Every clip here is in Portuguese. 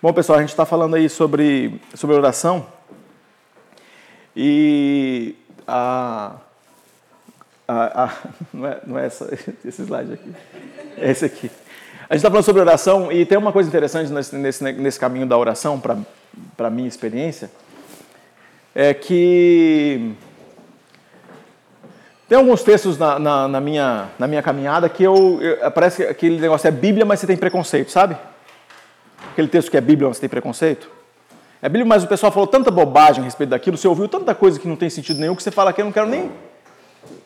Bom, pessoal, a gente está falando aí sobre, sobre oração e a, a, a, não, é, não é essa, esse slide aqui, é esse aqui. A gente está falando sobre oração e tem uma coisa interessante nesse, nesse, nesse caminho da oração, para a minha experiência, é que tem alguns textos na, na, na, minha, na minha caminhada que eu, eu, parece que aquele negócio é Bíblia, mas você tem preconceito, sabe? Aquele texto que é Bíblia, você tem preconceito? É Bíblia, mas o pessoal falou tanta bobagem a respeito daquilo, você ouviu tanta coisa que não tem sentido nenhum, que você fala que eu não quero nem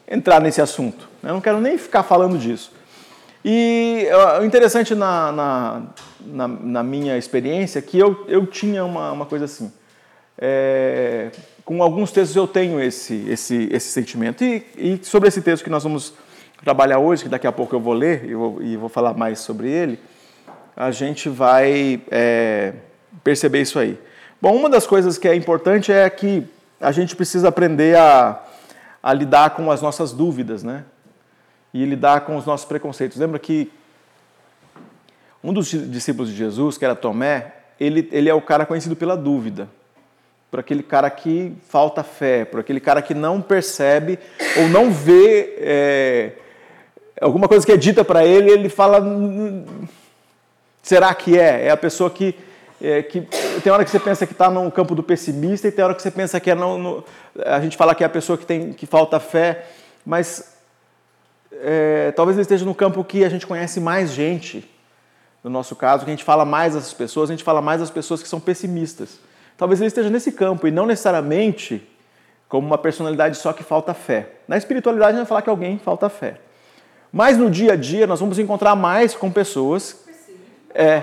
entrar nesse assunto. Né? Eu não quero nem ficar falando disso. E o interessante na, na, na, na, minha experiência é que eu, eu tinha uma, uma coisa assim. É, com alguns textos eu tenho esse, esse, esse sentimento. E, e, sobre esse texto que nós vamos trabalhar hoje, que daqui a pouco eu vou ler e vou, e vou falar mais sobre ele, a gente vai é, perceber isso aí. Bom, uma das coisas que é importante é que a gente precisa aprender a, a lidar com as nossas dúvidas, né? E lidar com os nossos preconceitos. Lembra que um dos discípulos de Jesus, que era Tomé, ele, ele é o cara conhecido pela dúvida. Por aquele cara que falta fé, por aquele cara que não percebe ou não vê é, alguma coisa que é dita para ele, ele fala Será que é? É a pessoa que, é, que tem hora que você pensa que está no campo do pessimista e tem hora que você pensa que é no, a gente fala que é a pessoa que tem que falta fé, mas é, talvez ele esteja no campo que a gente conhece mais gente. No nosso caso, que a gente fala mais das pessoas, a gente fala mais das pessoas que são pessimistas. Talvez ele esteja nesse campo e não necessariamente como uma personalidade só que falta fé. Na espiritualidade, a gente vai falar que alguém falta fé. Mas no dia a dia, nós vamos encontrar mais com pessoas é,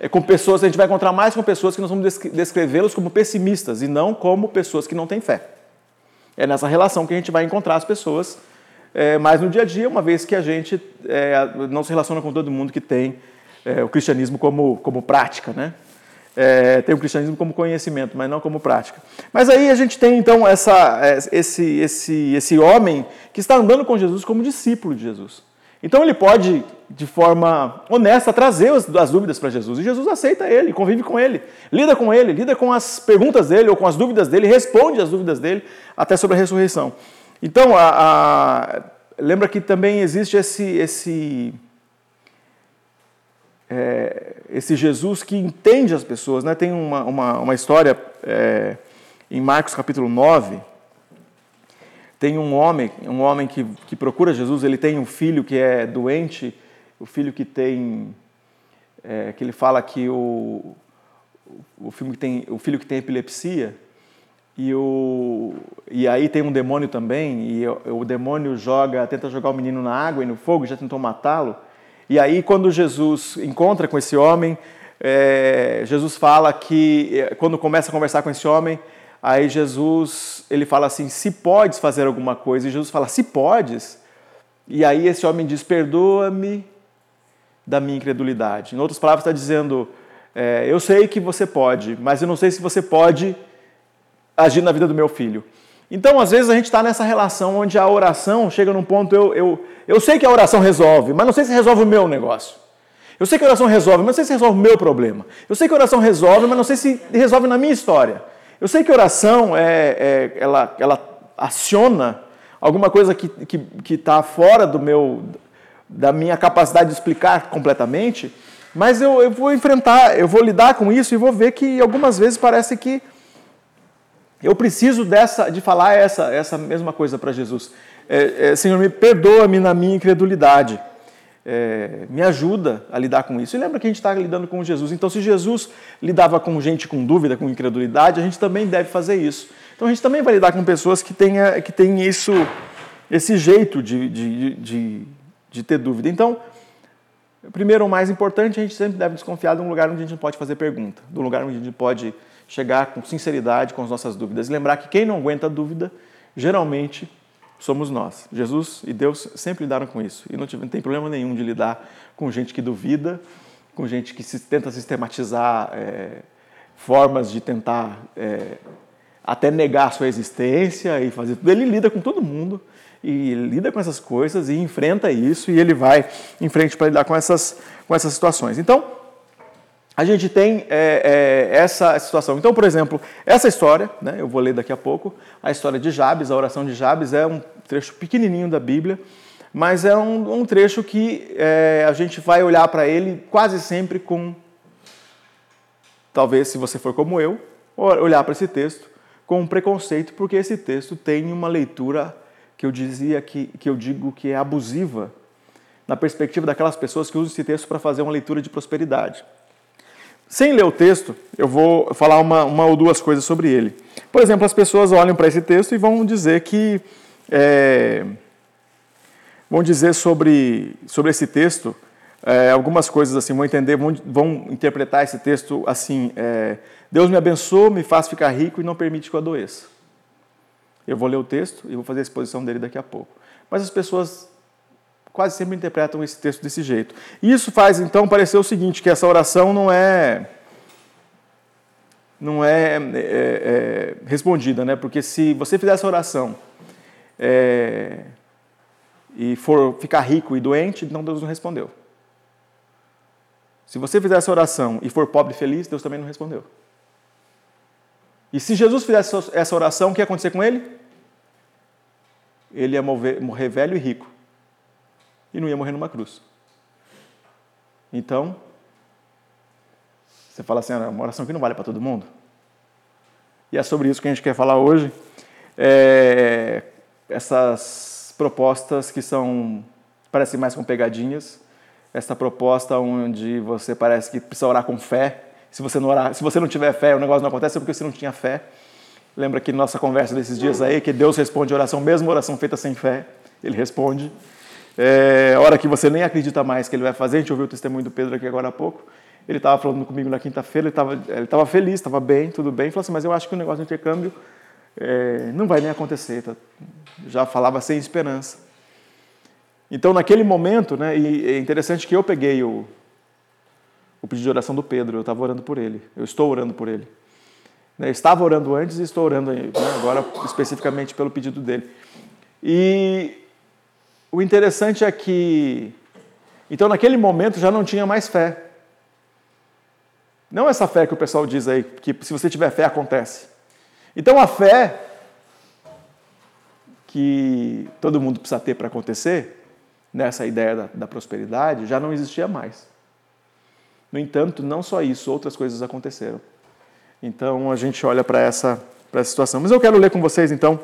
é com pessoas, a gente vai encontrar mais com pessoas que nós vamos descrevê-los como pessimistas e não como pessoas que não têm fé. É nessa relação que a gente vai encontrar as pessoas é, mais no dia a dia, uma vez que a gente é, não se relaciona com todo mundo que tem é, o cristianismo como, como prática, né? É, tem o cristianismo como conhecimento, mas não como prática. Mas aí a gente tem então essa, é, esse, esse, esse homem que está andando com Jesus como discípulo de Jesus. Então ele pode, de forma honesta, trazer as dúvidas para Jesus. E Jesus aceita ele, convive com ele, lida com ele, lida com as perguntas dele ou com as dúvidas dele, responde as dúvidas dele até sobre a ressurreição. Então, a, a, lembra que também existe esse, esse, é, esse Jesus que entende as pessoas. Né? Tem uma, uma, uma história é, em Marcos capítulo 9 tem um homem, um homem que, que procura Jesus, ele tem um filho que é doente, o filho que tem, é, que ele fala que o, o, que tem, o filho que tem epilepsia, e, o, e aí tem um demônio também, e o, o demônio joga, tenta jogar o menino na água e no fogo, já tentou matá-lo. E aí quando Jesus encontra com esse homem, é, Jesus fala que, é, quando começa a conversar com esse homem, Aí Jesus, ele fala assim: "Se podes fazer alguma coisa". E Jesus fala: "Se podes". E aí esse homem diz: "Perdoa-me da minha incredulidade". Em outras palavras, está dizendo: é, "Eu sei que você pode, mas eu não sei se você pode agir na vida do meu filho". Então, às vezes, a gente está nessa relação onde a oração chega num ponto, eu, eu, eu sei que a oração resolve, mas não sei se resolve o meu negócio. Eu sei que a oração resolve, mas não sei se resolve o meu problema. Eu sei que a oração resolve, mas não sei se resolve na minha história. Eu sei que oração é, é ela, ela aciona alguma coisa que está que, que tá fora do meu, da minha capacidade de explicar completamente, mas eu, eu vou enfrentar, eu vou lidar com isso e vou ver que algumas vezes parece que eu preciso dessa, de falar essa, essa mesma coisa para Jesus. É, é, Senhor, me perdoa-me na minha incredulidade é, me ajuda a lidar com isso. E lembra que a gente está lidando com Jesus. Então, se Jesus lidava com gente com dúvida, com incredulidade, a gente também deve fazer isso. Então, a gente também vai lidar com pessoas que têm, que têm isso, esse jeito de, de, de, de ter dúvida. Então, primeiro, o mais importante, a gente sempre deve desconfiar de um lugar onde a gente pode fazer pergunta, de um lugar onde a gente pode chegar com sinceridade com as nossas dúvidas. E lembrar que quem não aguenta dúvida, geralmente somos nós. Jesus e Deus sempre lidaram com isso. E não tem problema nenhum de lidar com gente que duvida, com gente que se, tenta sistematizar é, formas de tentar é, até negar sua existência e fazer tudo. Ele lida com todo mundo e lida com essas coisas e enfrenta isso e ele vai em frente para lidar com essas, com essas situações. Então, a gente tem é, é, essa situação. Então, por exemplo, essa história, né, eu vou ler daqui a pouco, a história de Jabes, a oração de Jabes, é um trecho pequenininho da Bíblia, mas é um, um trecho que é, a gente vai olhar para ele quase sempre com, talvez se você for como eu, olhar para esse texto com um preconceito, porque esse texto tem uma leitura que eu dizia que, que eu digo que é abusiva na perspectiva daquelas pessoas que usam esse texto para fazer uma leitura de prosperidade. Sem ler o texto, eu vou falar uma, uma ou duas coisas sobre ele. Por exemplo, as pessoas olham para esse texto e vão dizer que. É, vão dizer sobre, sobre esse texto é, algumas coisas assim, vão entender, vão, vão interpretar esse texto assim: é, Deus me abençoa, me faz ficar rico e não permite que eu adoeça. Eu vou ler o texto e vou fazer a exposição dele daqui a pouco. Mas as pessoas quase sempre interpretam esse texto desse jeito. Isso faz então parecer o seguinte, que essa oração não é não é, é, é respondida, né? Porque se você fizer essa oração é, e for ficar rico e doente, então Deus não respondeu. Se você fizer essa oração e for pobre e feliz, Deus também não respondeu. E se Jesus fizesse essa oração, o que ia acontecer com ele? Ele ia morrer velho e rico e não ia morrer numa cruz. Então, você fala assim, ah, uma oração que não vale para todo mundo. E é sobre isso que a gente quer falar hoje. É, essas propostas que são parecem mais com pegadinhas. Essa proposta onde você parece que precisa orar com fé. Se você não orar, se você não tiver fé, o negócio não acontece porque você não tinha fé. Lembra que nossa conversa desses dias aí que Deus responde oração, mesmo oração feita sem fé, ele responde. É, hora que você nem acredita mais que ele vai fazer, a gente ouviu o testemunho do Pedro aqui agora há pouco. Ele estava falando comigo na quinta-feira, ele estava ele tava feliz, estava bem, tudo bem. Ele falou assim: Mas eu acho que o negócio do intercâmbio é, não vai nem acontecer. Tá? Já falava sem esperança. Então, naquele momento, né, e é interessante que eu peguei o, o pedido de oração do Pedro, eu estava orando por ele, eu estou orando por ele. Eu estava orando antes e estou orando né, agora especificamente pelo pedido dele. E o interessante é que, então naquele momento já não tinha mais fé. Não essa fé que o pessoal diz aí, que se você tiver fé acontece. Então a fé que todo mundo precisa ter para acontecer, nessa ideia da, da, prosperidade, já não existia mais. No entanto, não só isso, outras coisas aconteceram. Então a gente olha para essa, essa situação. Mas eu quero ler com vocês então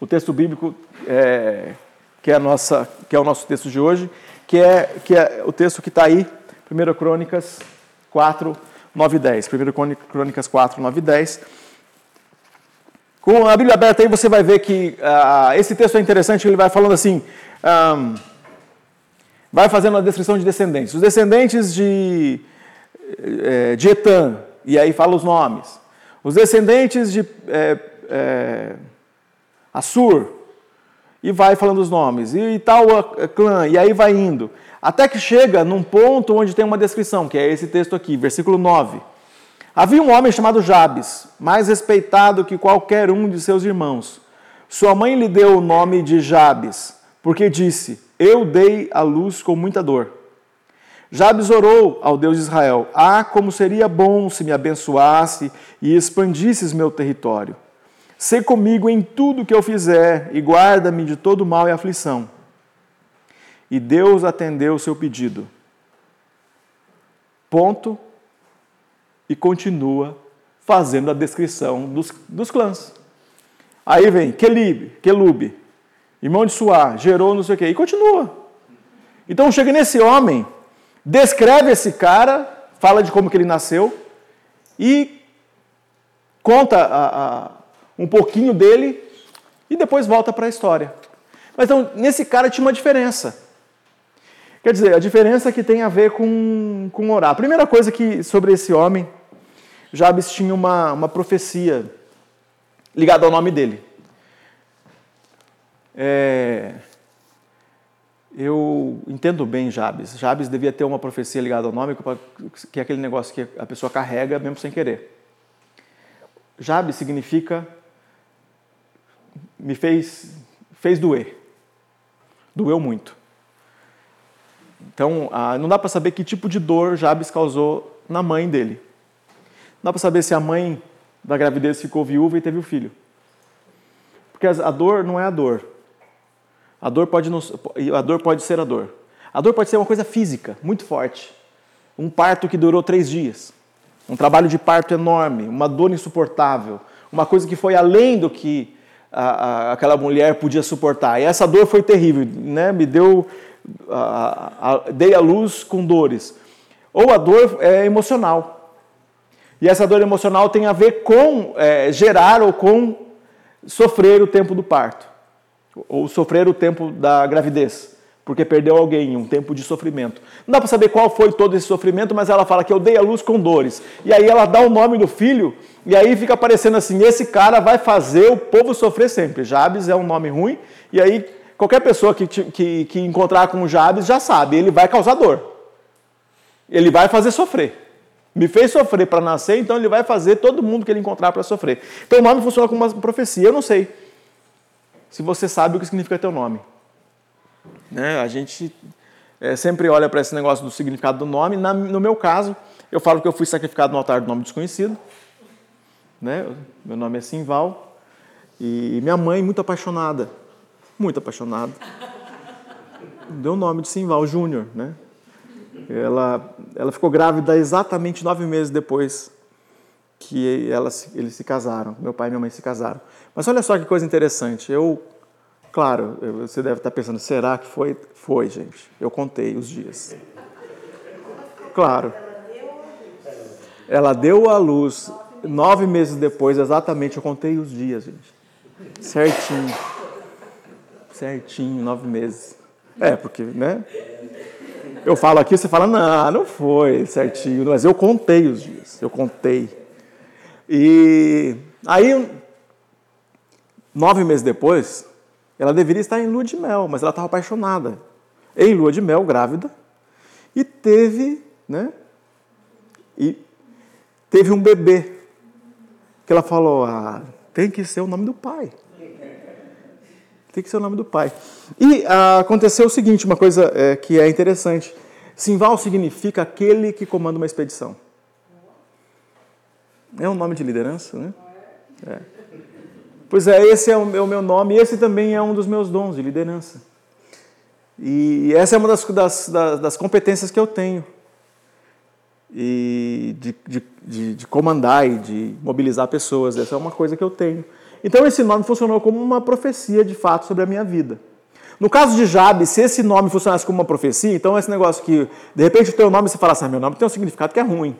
o texto bíblico é, que é, a nossa, que é o nosso texto de hoje, que é, que é o texto que está aí, 1 Crônicas 4, 9 e 10. 1 Crônicas 4, 9 e 10. Com a Bíblia aberta aí, você vai ver que uh, esse texto é interessante, ele vai falando assim, um, vai fazendo uma descrição de descendentes. Os descendentes de, eh, de Etan, e aí fala os nomes. Os descendentes de é, é, Assur, e vai falando os nomes, e tal clã, e aí vai indo. Até que chega num ponto onde tem uma descrição, que é esse texto aqui, versículo 9. Havia um homem chamado Jabes, mais respeitado que qualquer um de seus irmãos. Sua mãe lhe deu o nome de Jabes, porque disse: Eu dei a luz com muita dor. Jabes orou ao Deus de Israel: Ah, como seria bom se me abençoasse e expandisses meu território. Sê comigo em tudo que eu fizer e guarda-me de todo mal e aflição. E Deus atendeu o seu pedido. Ponto. E continua fazendo a descrição dos, dos clãs. Aí vem Kelib, Kelub, irmão de Suá, gerou não sei o quê, e continua. Então chega nesse homem, descreve esse cara, fala de como que ele nasceu e conta a, a um pouquinho dele e depois volta para a história. Mas então, nesse cara tinha uma diferença. Quer dizer, a diferença que tem a ver com, com orar. A primeira coisa que sobre esse homem, Jabes tinha uma, uma profecia ligada ao nome dele. É, eu entendo bem Jabes. Jabes devia ter uma profecia ligada ao nome, que é aquele negócio que a pessoa carrega mesmo sem querer. Jabes significa me fez, fez doer. Doeu muito. Então, ah, não dá para saber que tipo de dor Jabes causou na mãe dele. Não dá para saber se a mãe da gravidez ficou viúva e teve o filho. Porque a dor não é a dor. A dor pode, não, a dor pode ser a dor. A dor pode ser uma coisa física, muito forte. Um parto que durou três dias. Um trabalho de parto enorme, uma dor insuportável. Uma coisa que foi além do que a, a, aquela mulher podia suportar. E essa dor foi terrível, né? Me deu. A, dei a luz com dores. Ou a dor é emocional. E essa dor emocional tem a ver com é, gerar ou com sofrer o tempo do parto, ou sofrer o tempo da gravidez, porque perdeu alguém, um tempo de sofrimento. Não dá para saber qual foi todo esse sofrimento, mas ela fala que eu dei a luz com dores. E aí ela dá o nome do filho, e aí fica aparecendo assim: esse cara vai fazer o povo sofrer sempre. Jabes é um nome ruim, e aí qualquer pessoa que, que, que encontrar com Jabes já sabe, ele vai causar dor. Ele vai fazer sofrer. Me fez sofrer para nascer, então ele vai fazer todo mundo que ele encontrar para sofrer. Então o nome funciona como uma profecia. Eu não sei se você sabe o que significa teu nome. Né? A gente é, sempre olha para esse negócio do significado do nome. Na, no meu caso, eu falo que eu fui sacrificado no altar do nome desconhecido. Né? Meu nome é Simval. E minha mãe, muito apaixonada, muito apaixonada, deu o nome de Simval Júnior. Né? Ela, ela ficou grávida exatamente nove meses depois que elas, eles se casaram. Meu pai e minha mãe se casaram. Mas olha só que coisa interessante. Eu, claro, você deve estar pensando, será que foi? Foi, gente. Eu contei os dias. Claro. Ela deu a luz nove meses depois, exatamente. Eu contei os dias, gente. Certinho. Certinho, nove meses. É, porque, né? Eu falo aqui, você fala, não, não foi certinho, mas eu contei os dias, eu contei. E aí, nove meses depois, ela deveria estar em lua de mel, mas ela estava apaixonada. Em lua de mel, grávida, e teve, né? E teve um bebê. Que ela falou, ah, tem que ser o nome do pai. Tem que ser o nome do pai. E ah, aconteceu o seguinte, uma coisa é, que é interessante. Simval significa aquele que comanda uma expedição. É um nome de liderança, né? É. Pois é, esse é o, é meu nome, e esse também é um dos meus dons de liderança. E essa é uma das, das, das, competências que eu tenho. E de, de, de, de comandar e de mobilizar pessoas, essa é uma coisa que eu tenho. Então esse nome funcionou como uma profecia de fato sobre a minha vida. No caso de Jabes, se esse nome funcionasse como uma profecia, então esse negócio que de repente o teu nome você fala assim, ah, meu nome tem um significado que é ruim.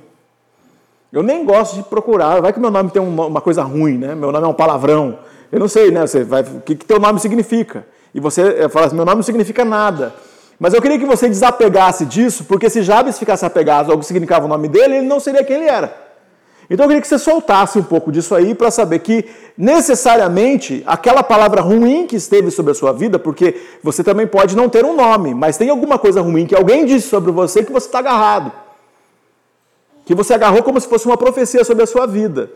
Eu nem gosto de procurar, vai que meu nome tem uma, coisa ruim, né? Meu nome é um palavrão. Eu não sei, né? Você vai, o que, que teu nome significa? E você eh, fala assim, meu nome não significa nada. Mas eu queria que você desapegasse disso, porque se Jabes ficasse apegado ao que significava o nome dele, ele não seria quem ele era. Então eu queria que você soltasse um pouco disso aí para saber que necessariamente aquela palavra ruim que esteve sobre a sua vida, porque você também pode não ter um nome, mas tem alguma coisa ruim que alguém disse sobre você que você está agarrado. Que você agarrou como se fosse uma profecia sobre a sua vida.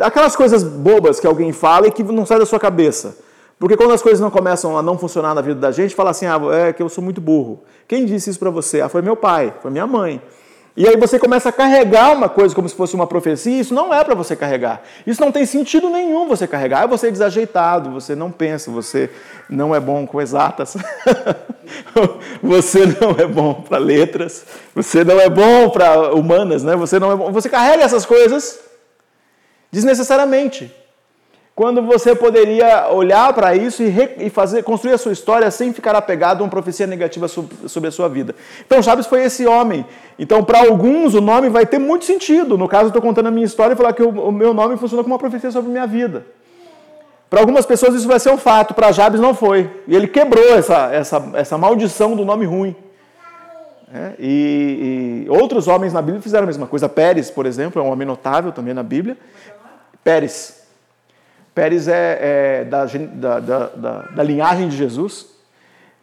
Aquelas coisas bobas que alguém fala e que não sai da sua cabeça. Porque quando as coisas não começam a não funcionar na vida da gente, fala assim: ah, é que eu sou muito burro. Quem disse isso para você? Ah, foi meu pai, foi minha mãe. E aí você começa a carregar uma coisa como se fosse uma profecia, isso não é para você carregar. Isso não tem sentido nenhum você carregar. Você é desajeitado, você não pensa, você não é bom com exatas, você não é bom para letras, você não é bom para humanas, né? Você não é bom. Você carrega essas coisas desnecessariamente quando você poderia olhar para isso e, fazer, construir a sua história sem ficar apegado a uma profecia negativa sobre a sua vida. Então, Chaves foi esse homem. Então, para alguns, o nome vai ter muito sentido. No caso, estou contando a minha história e falar que o, meu nome funciona como uma profecia sobre a minha vida. Para algumas pessoas, isso vai ser um fato. Para Jabes, não foi. E ele quebrou essa, essa, essa maldição do nome ruim. É, e, e outros homens na Bíblia fizeram a mesma coisa. Pérez, por exemplo, é um homem notável também na Bíblia. Pérez. Pérez é, é da, da, da, da, linhagem de Jesus.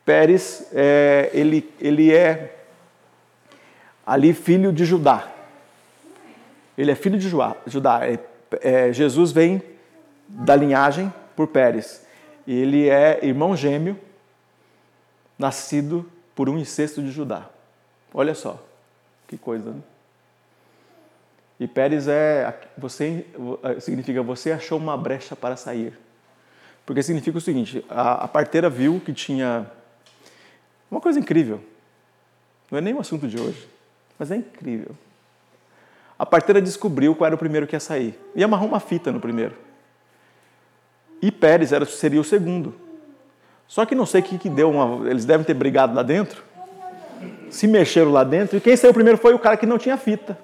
Pérez, é, ele, ele é ali filho de Judá. Ele é filho de Judá. É, é, Jesus vem da linhagem por Pérez. Ele é irmão gêmeo, nascido por um incesto de Judá. Olha só, que coisa, né? E Pérez é você significa você achou uma brecha para sair. Porque significa o seguinte: a, a parteira viu que tinha uma coisa incrível. Não é nem o assunto de hoje, mas é incrível. A parteira descobriu qual era o primeiro que ia sair e amarrou uma fita no primeiro. E Pérez era, seria o segundo. Só que não sei o que, que deu, uma, eles devem ter brigado lá dentro, se mexeram lá dentro, e quem saiu primeiro foi o cara que não tinha fita.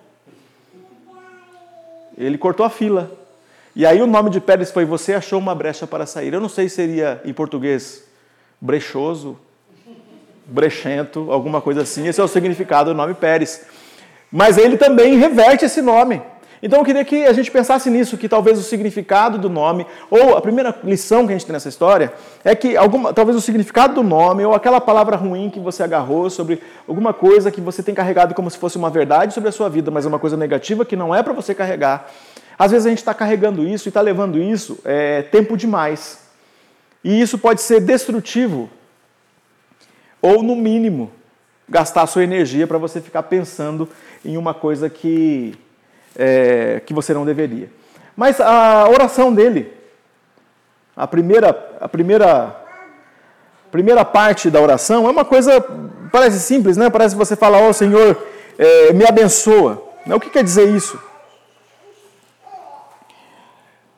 Ele cortou a fila. E aí o nome de Pérez foi Você achou uma brecha para sair. Eu não sei se seria em português brechoso, brechento, alguma coisa assim. Esse é o significado do nome Pérez. Mas ele também reverte esse nome. Então eu queria que a gente pensasse nisso, que talvez o significado do nome, ou a primeira lição que a gente tem nessa história, é que alguma, talvez o significado do nome, ou aquela palavra ruim que você agarrou sobre alguma coisa que você tem carregado como se fosse uma verdade sobre a sua vida, mas é uma coisa negativa que não é para você carregar. Às vezes a gente está carregando isso e está levando isso é, tempo demais. E isso pode ser destrutivo, ou no mínimo, gastar sua energia para você ficar pensando em uma coisa que é, que você não deveria. Mas a oração dele, a primeira, a primeira, primeira parte da oração é uma coisa, parece simples, né? Parece você fala, ó oh, Senhor, é, me abençoa. O que quer dizer isso?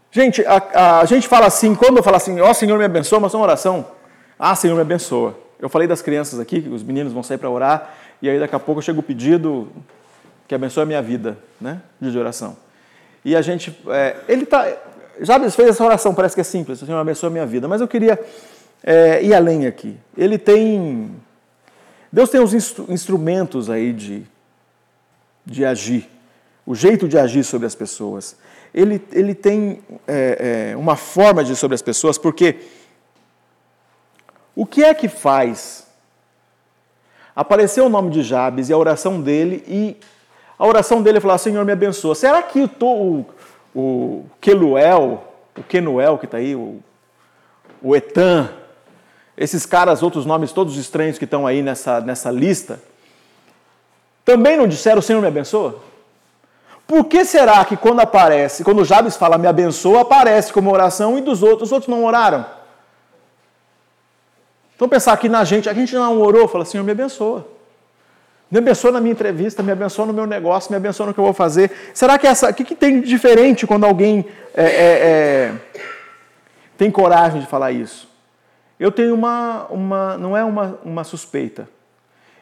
Gente, a, a, gente fala assim, quando eu falo assim, ó oh, Senhor me abençoa, mas é uma oração. Ah, Senhor me abençoa. Eu falei das crianças aqui, que os meninos vão sair para orar, e aí daqui a pouco chega o pedido, que abençoe a minha vida, né? De oração. E a gente, é, ele tá, já fez essa oração, parece que é simples, Senhor abençoe a minha vida, mas eu queria é, ir além aqui. Ele tem, Deus tem os instru instrumentos aí de, de agir, o jeito de agir sobre as pessoas. Ele, ele tem é, é, uma forma de sobre as pessoas, porque o que é que faz aparecer o nome de Jabes e a oração dele e a oração dele é falar, Senhor, me abençoa. Será que o, o, o Keluel, o Kenuel que está aí, o, o Etan, esses caras, outros nomes todos estranhos que estão aí nessa, nessa lista, também não disseram, Senhor, me abençoa? Por que será que quando aparece, quando Jabes fala me abençoa, aparece como oração e dos outros, os outros não oraram? Então pensar aqui na gente, a gente não orou, fala, Senhor, me abençoa. Me abençoa na minha entrevista, me abençoa no meu negócio, me abençoa no que eu vou fazer. Será que essa. O que, que tem de diferente quando alguém é, é, é, tem coragem de falar isso? Eu tenho uma. uma não é uma, uma suspeita.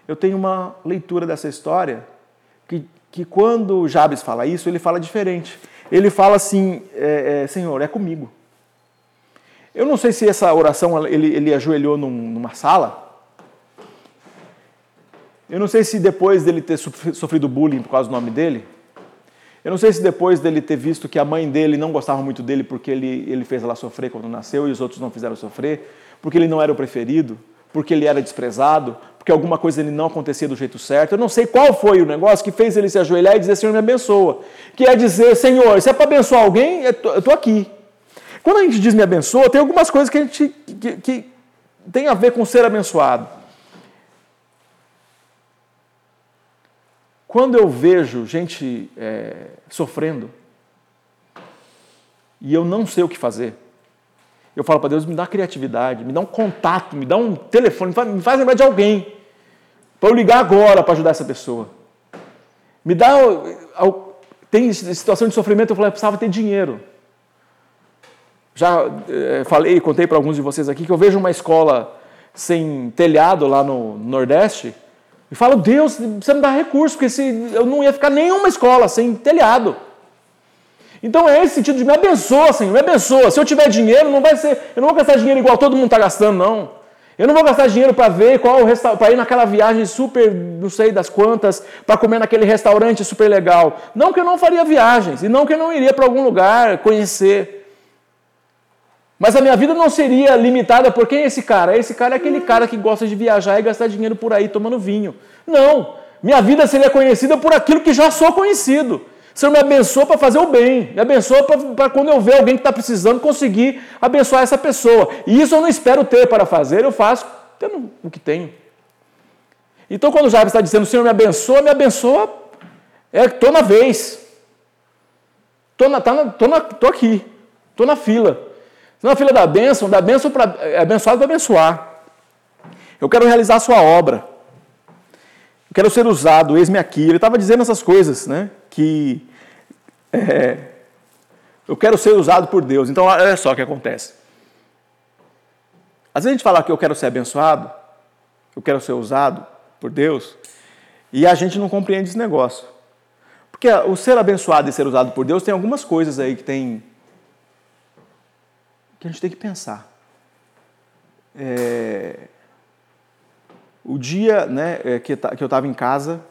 Eu tenho uma leitura dessa história que, que quando Jabes fala isso, ele fala diferente. Ele fala assim: é, é, Senhor, é comigo. Eu não sei se essa oração ele, ele ajoelhou num, numa sala eu não sei se depois dele ter sofrido bullying por causa do nome dele, eu não sei se depois dele ter visto que a mãe dele não gostava muito dele porque ele, ele fez ela sofrer quando nasceu e os outros não fizeram sofrer, porque ele não era o preferido, porque ele era desprezado, porque alguma coisa ele não acontecia do jeito certo. Eu não sei qual foi o negócio que fez ele se ajoelhar e dizer: Senhor, me abençoa. Que é dizer: Senhor, se é para abençoar alguém, eu estou aqui. Quando a gente diz me abençoa, tem algumas coisas que a gente que, que tem a ver com ser abençoado. Quando eu vejo gente é, sofrendo e eu não sei o que fazer, eu falo para Deus, me dá criatividade, me dá um contato, me dá um telefone, me faz lembrar de alguém para eu ligar agora para ajudar essa pessoa. Me dá. Tem situação de sofrimento, eu falei, eu precisava ter dinheiro. Já é, falei, contei para alguns de vocês aqui que eu vejo uma escola sem telhado lá no Nordeste e falo, Deus, você me dá recurso, porque se, eu não ia ficar nenhuma escola sem telhado. Então é esse sentido de me abençoa, Senhor, me abençoa. Se eu tiver dinheiro, não vai ser, eu não vou gastar dinheiro igual todo mundo está gastando, não. Eu não vou gastar dinheiro para ver qual para ir naquela viagem super, não sei das quantas, para comer naquele restaurante super legal. Não que eu não faria viagens, e não que eu não iria para algum lugar conhecer. Mas a minha vida não seria limitada por quem é esse cara? Esse cara é aquele cara que gosta de viajar e gastar dinheiro por aí tomando vinho. Não! Minha vida seria conhecida por aquilo que já sou conhecido. O Senhor me abençoa para fazer o bem, me abençoa para quando eu ver alguém que está precisando conseguir abençoar essa pessoa. E isso eu não espero ter para fazer, eu faço tendo o que tenho. Então, quando o Jabes está dizendo, Senhor me abençoa, me abençoa, é estou na vez. Tô, na, tá na, tô, na, tô aqui, tô na fila. Tô na fila da bênção, da bênção para é abençoado para abençoar. Eu quero realizar a sua obra. Eu quero ser usado, eis-me aqui. Ele estava dizendo essas coisas, né? Que é, eu quero ser usado por Deus. Então, olha só o que acontece. Às vezes a gente fala que eu quero ser abençoado, eu quero ser usado por Deus, e a gente não compreende esse negócio. Porque o ser abençoado e ser usado por Deus tem algumas coisas aí que tem que a gente tem que pensar. É, o dia né, é, que eu estava em casa,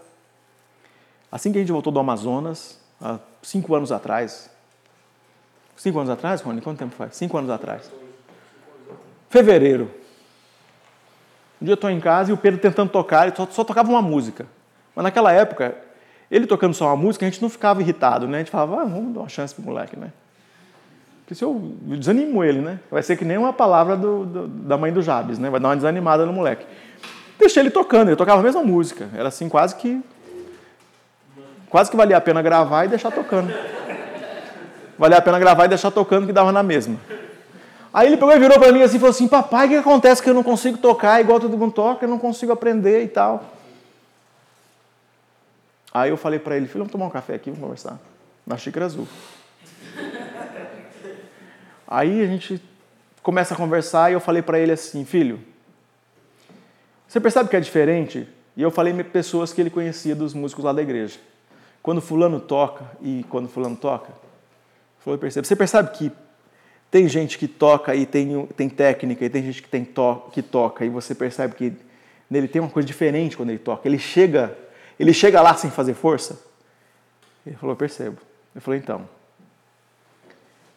assim que a gente voltou do Amazonas, há cinco anos atrás. Cinco anos atrás, Rony? Quanto tempo faz? Cinco anos atrás. Fevereiro. Um dia eu estou em casa e o Pedro tentando tocar, ele só, só, tocava uma música. Mas naquela época, ele tocando só uma música, a gente não ficava irritado, né? A gente falava, ah, vamos dar uma chance pro moleque, né? Porque se eu desanimo ele, né? Vai ser que nem uma palavra do, do, da mãe do Jabes, né? Vai dar uma desanimada no moleque. Deixei ele tocando, ele tocava a mesma música. Era assim, quase que. Quase que valia a pena gravar e deixar tocando. Valia a pena gravar e deixar tocando que dava na mesma. Aí ele pegou e virou para mim assim e falou assim: Papai, o que acontece que eu não consigo tocar igual todo mundo toca, eu não consigo aprender e tal. Aí eu falei para ele: Filho, vamos tomar um café aqui, vamos conversar. Na xícara azul. Aí a gente começa a conversar e eu falei para ele assim: Filho, você percebe que é diferente? E eu falei para pessoas que ele conhecia dos músicos lá da igreja. Quando fulano toca e quando fulano toca, falou, percebe. Você percebe que tem gente que toca e tem, tem técnica, e tem gente que, tem to, que toca, e você percebe que nele tem uma coisa diferente quando ele toca. Ele chega, ele chega lá sem fazer força. Ele falou, percebo. Eu falei, então.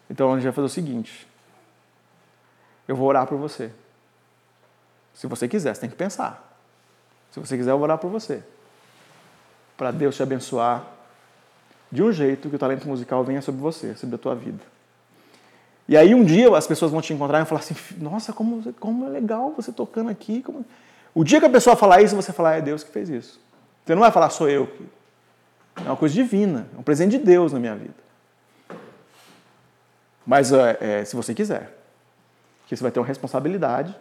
Então a gente vai fazer o seguinte. Eu vou orar por você. Se você quiser, você tem que pensar. Se você quiser, eu vou orar por você. Para Deus te abençoar de um jeito que o talento musical venha sobre você, sobre a tua vida. E aí um dia as pessoas vão te encontrar e falar assim, nossa, como, como é legal você tocando aqui. Como... O dia que a pessoa falar isso, você falar, é Deus que fez isso. Você não vai falar, sou eu. É uma coisa divina, é um presente de Deus na minha vida. Mas é, é, se você quiser, que você vai ter uma responsabilidade.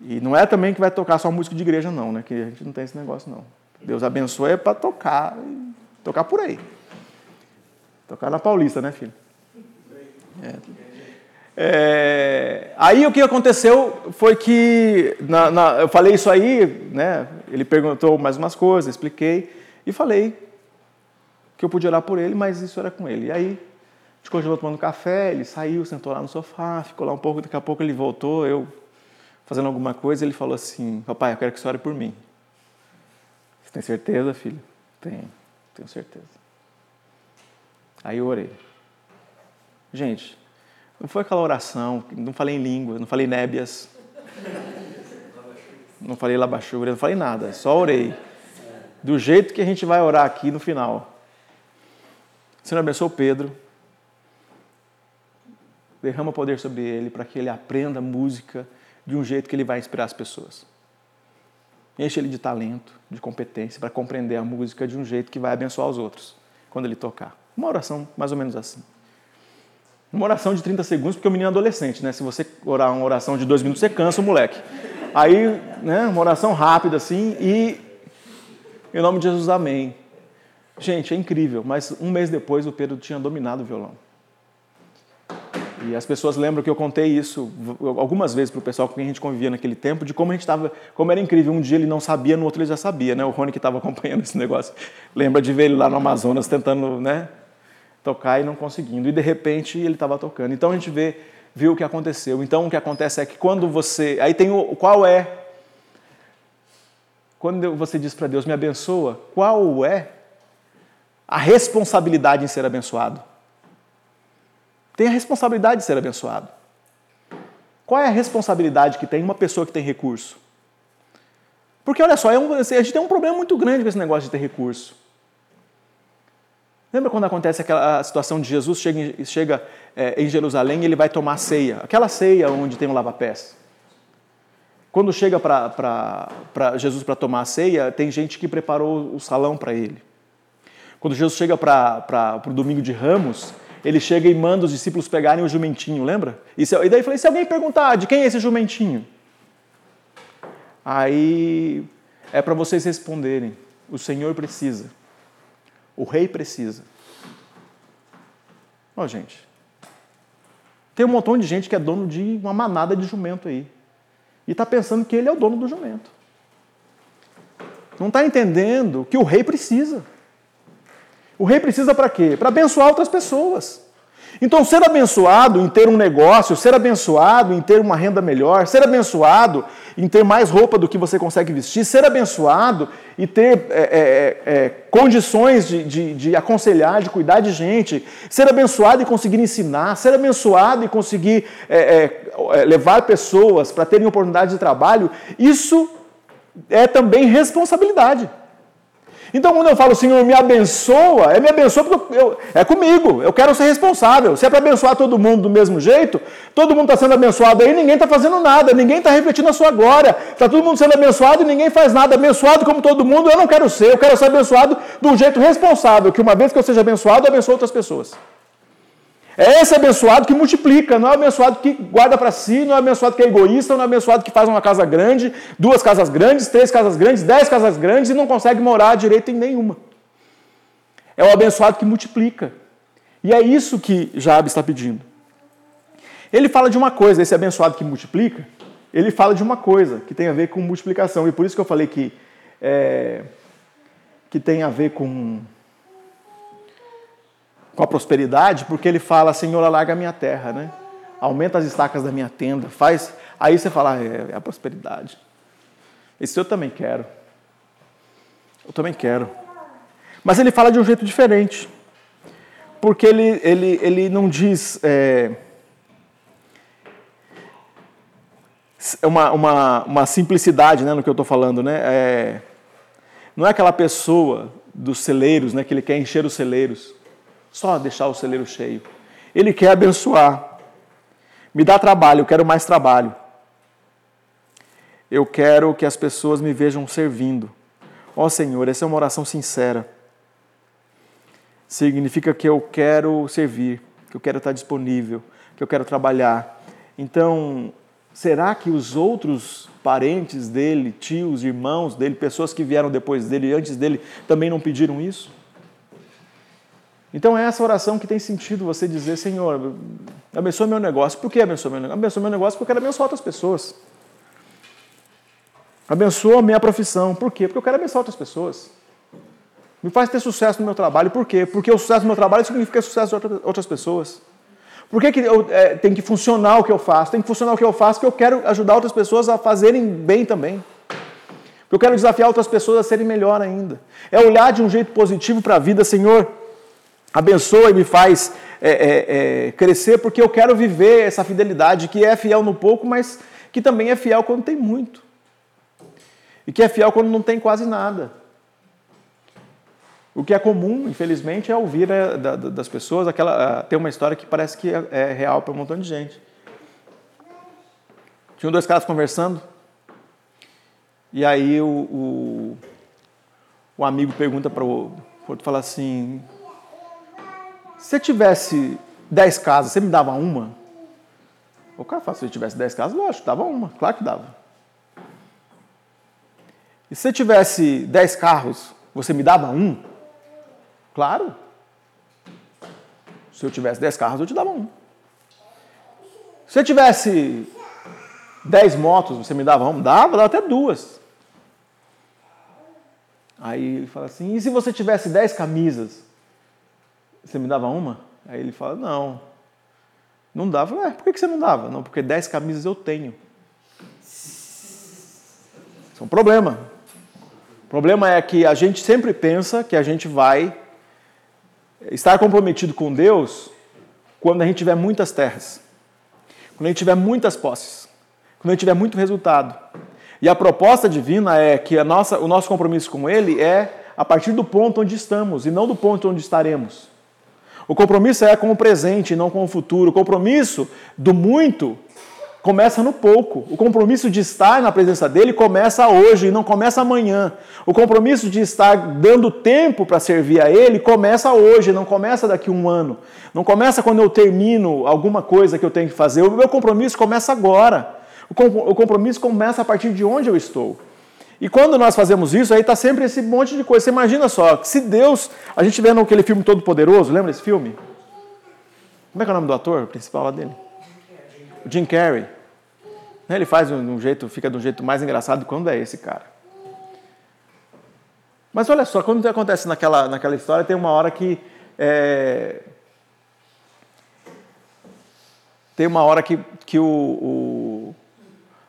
E não é também que vai tocar só música de igreja, não, né? Que a gente não tem esse negócio, não. Deus abençoe é para tocar, tocar por aí. Tocar na Paulista, né, filho? É. É, aí o que aconteceu foi que na, na, eu falei isso aí, né? Ele perguntou mais umas coisas, expliquei e falei que eu podia orar por ele, mas isso era com ele. E aí gente continuou tomando café, ele saiu, sentou lá no sofá, ficou lá um pouco, daqui a pouco ele voltou, eu fazendo alguma coisa, ele falou assim: Papai, eu quero que você ore por mim. Você tem certeza, filho? Tenho, tenho certeza. Aí eu orei. Gente, não foi aquela oração, não falei em língua, não falei nébias, não falei labachura, não falei nada, só orei. Do jeito que a gente vai orar aqui no final. Senhor abençoe Pedro. Derrama poder sobre ele para que ele aprenda música de um jeito que ele vai inspirar as pessoas. Enche ele de talento, de competência para compreender a música de um jeito que vai abençoar os outros quando ele tocar. Uma oração mais ou menos assim. Uma oração de 30 segundos, porque o menino é adolescente, né? Se você orar uma oração de dois minutos, você cansa o moleque. Aí, né, uma oração rápida assim e em nome de Jesus, amém. Gente, é incrível, mas um mês depois o Pedro tinha dominado o violão. E as pessoas lembram que eu contei isso algumas vezes para o pessoal com quem a gente convivia naquele tempo, de como a gente estava, como era incrível. Um dia ele não sabia, no outro ele já sabia, né? O Rony que estava acompanhando esse negócio lembra de ver ele lá no Amazonas tentando, né? tocar e não conseguindo. E de repente ele estava tocando. Então a gente vê, viu o que aconteceu. Então o que acontece é que quando você. Aí tem o. Qual é. Quando você diz para Deus, me abençoa, qual é a responsabilidade em ser abençoado? Tem a responsabilidade de ser abençoado. Qual é a responsabilidade que tem uma pessoa que tem recurso? Porque olha só, é um, a gente tem um problema muito grande com esse negócio de ter recurso. Lembra quando acontece aquela situação de Jesus chega, chega é, em Jerusalém e ele vai tomar ceia? Aquela ceia onde tem um lava-pés. Quando chega para Jesus para tomar a ceia, tem gente que preparou o salão para ele. Quando Jesus chega para o domingo de Ramos, ele chega e manda os discípulos pegarem o jumentinho, lembra? E, se, e daí falei, se alguém perguntar de quem é esse jumentinho? Aí é para vocês responderem: o Senhor precisa, o rei precisa. Ó, oh, gente, tem um montão de gente que é dono de uma manada de jumento aí e está pensando que ele é o dono do jumento. Não está entendendo que o rei precisa. O rei precisa para quê? Para abençoar outras pessoas. Então, ser abençoado em ter um negócio, ser abençoado em ter uma renda melhor, ser abençoado em ter mais roupa do que você consegue vestir, ser abençoado e ter é, é, é, condições de, de, de, aconselhar, de cuidar de gente, ser abençoado e conseguir ensinar, ser abençoado e conseguir é, é, é, levar pessoas para terem oportunidade de trabalho, isso é também responsabilidade. Então, quando eu falo, Senhor, me abençoa, é me abençoa porque eu, é comigo, eu quero ser responsável. Se é para abençoar todo mundo do mesmo jeito, todo mundo está sendo abençoado aí, ninguém está fazendo nada, ninguém está refletindo a sua glória. Está todo mundo sendo abençoado e ninguém faz nada. Abençoado como todo mundo, eu não quero ser, eu quero ser abençoado do jeito responsável, que uma vez que eu seja abençoado, eu abençoo outras pessoas. É esse abençoado que multiplica, não é abençoado que guarda para si, não é abençoado que é egoísta, não é abençoado que faz uma casa grande, duas casas grandes, três casas grandes, dez casas grandes e não consegue morar direito em nenhuma. É o abençoado que multiplica. E é isso que Jabe está pedindo. Ele fala de uma coisa, esse abençoado que multiplica, ele fala de uma coisa que tem a ver com multiplicação. E por isso que eu falei que, é, que tem a ver com com a prosperidade, porque ele fala, Senhor, alarga a minha terra, né? Aumenta as estacas da minha tenda, faz. Aí você fala, é, é a prosperidade. Isso eu também quero. Eu também quero. Mas ele fala de um jeito diferente. Porque ele, ele, ele não diz. É, uma, uma, uma simplicidade né, no que eu estou falando. Né? É, não é aquela pessoa dos celeiros, né, que ele quer encher os celeiros. Só deixar o celeiro cheio. Ele quer abençoar. Me dá trabalho, eu quero mais trabalho. Eu quero que as pessoas me vejam servindo. Ó oh, Senhor, essa é uma oração sincera. Significa que eu quero servir, que eu quero estar disponível, que eu quero trabalhar. Então, será que os outros parentes dele, tios, irmãos dele, pessoas que vieram depois dele, antes dele, também não pediram isso? Então é essa oração que tem sentido você dizer, Senhor, abençoa meu negócio. Por que abençoa meu negócio? Abençoa meu negócio porque eu quero abençoar outras pessoas. Abençoa minha profissão. Por quê? Porque eu quero abençoar outras pessoas. Me faz ter sucesso no meu trabalho. Por quê? Porque o sucesso do meu trabalho significa sucesso de outras pessoas. Por que, que eu, é, tem que funcionar o que eu faço? Tem que funcionar o que eu faço porque eu quero ajudar outras pessoas a fazerem bem também. Porque eu quero desafiar outras pessoas a serem melhor ainda. É olhar de um jeito positivo para a vida, Senhor abençoa e me faz é, é, é, crescer, porque eu quero viver essa fidelidade que é fiel no pouco, mas que também é fiel quando tem muito. E que é fiel quando não tem quase nada. O que é comum, infelizmente, é ouvir né, das pessoas aquela ter uma história que parece que é, é real para um montão de gente. Tinham dois caras conversando, e aí o, o, o amigo pergunta para o outro, fala assim, se eu tivesse 10 casas, você me dava uma? O cara fala, se eu tivesse 10 casas, lógico, dava uma, claro que dava. E se eu tivesse 10 carros, você me dava um? Claro. Se eu tivesse 10 carros, eu te dava um. Se eu tivesse 10 motos, você me dava uma? Dava, dava até duas. Aí ele fala assim: e se você tivesse 10 camisas? Você me dava uma? Aí ele fala, não. Não dava. É, por que você não dava? Não, porque 10 camisas eu tenho. Isso é um problema. O problema é que a gente sempre pensa que a gente vai estar comprometido com Deus quando a gente tiver muitas terras, quando a gente tiver muitas posses, quando a gente tiver muito resultado. E a proposta divina é que a nossa, o nosso compromisso com Ele é a partir do ponto onde estamos e não do ponto onde estaremos. O compromisso é com o presente, não com o futuro. O compromisso do muito começa no pouco. O compromisso de estar na presença dele começa hoje e não começa amanhã. O compromisso de estar dando tempo para servir a ele começa hoje, não começa daqui a um ano. Não começa quando eu termino alguma coisa que eu tenho que fazer. O meu compromisso começa agora. O compromisso começa a partir de onde eu estou. E quando nós fazemos isso, aí está sempre esse monte de coisa. Você imagina só, se Deus. A gente vê naquele filme Todo Poderoso, lembra desse filme? Como é que é o nome do ator principal lá dele? O Jim Carrey. Ele faz de um jeito, fica de um jeito mais engraçado quando é esse cara. Mas olha só, quando acontece naquela, naquela história, tem uma hora que. É, tem uma hora que, que o, o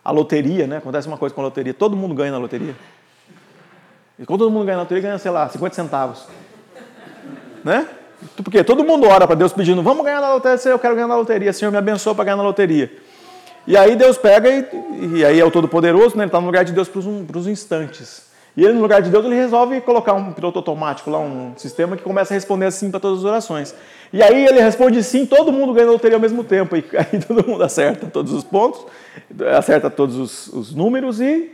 a loteria, né? Acontece uma coisa com a loteria. Todo mundo ganha na loteria. E quando todo mundo ganha na loteria, ganha, sei lá, 50 centavos. Né? Porque todo mundo ora para Deus pedindo, vamos ganhar na loteria, eu quero ganhar na loteria, Senhor me abençoa para ganhar na loteria. E aí Deus pega e, e aí é o Todo-Poderoso, né? ele está no lugar de Deus para os instantes. E ele, no lugar de Deus, ele resolve colocar um piloto automático lá, um sistema que começa a responder assim para todas as orações. E aí ele responde sim, todo mundo ganha na loteria ao mesmo tempo. E aí todo mundo acerta todos os pontos, acerta todos os, os números e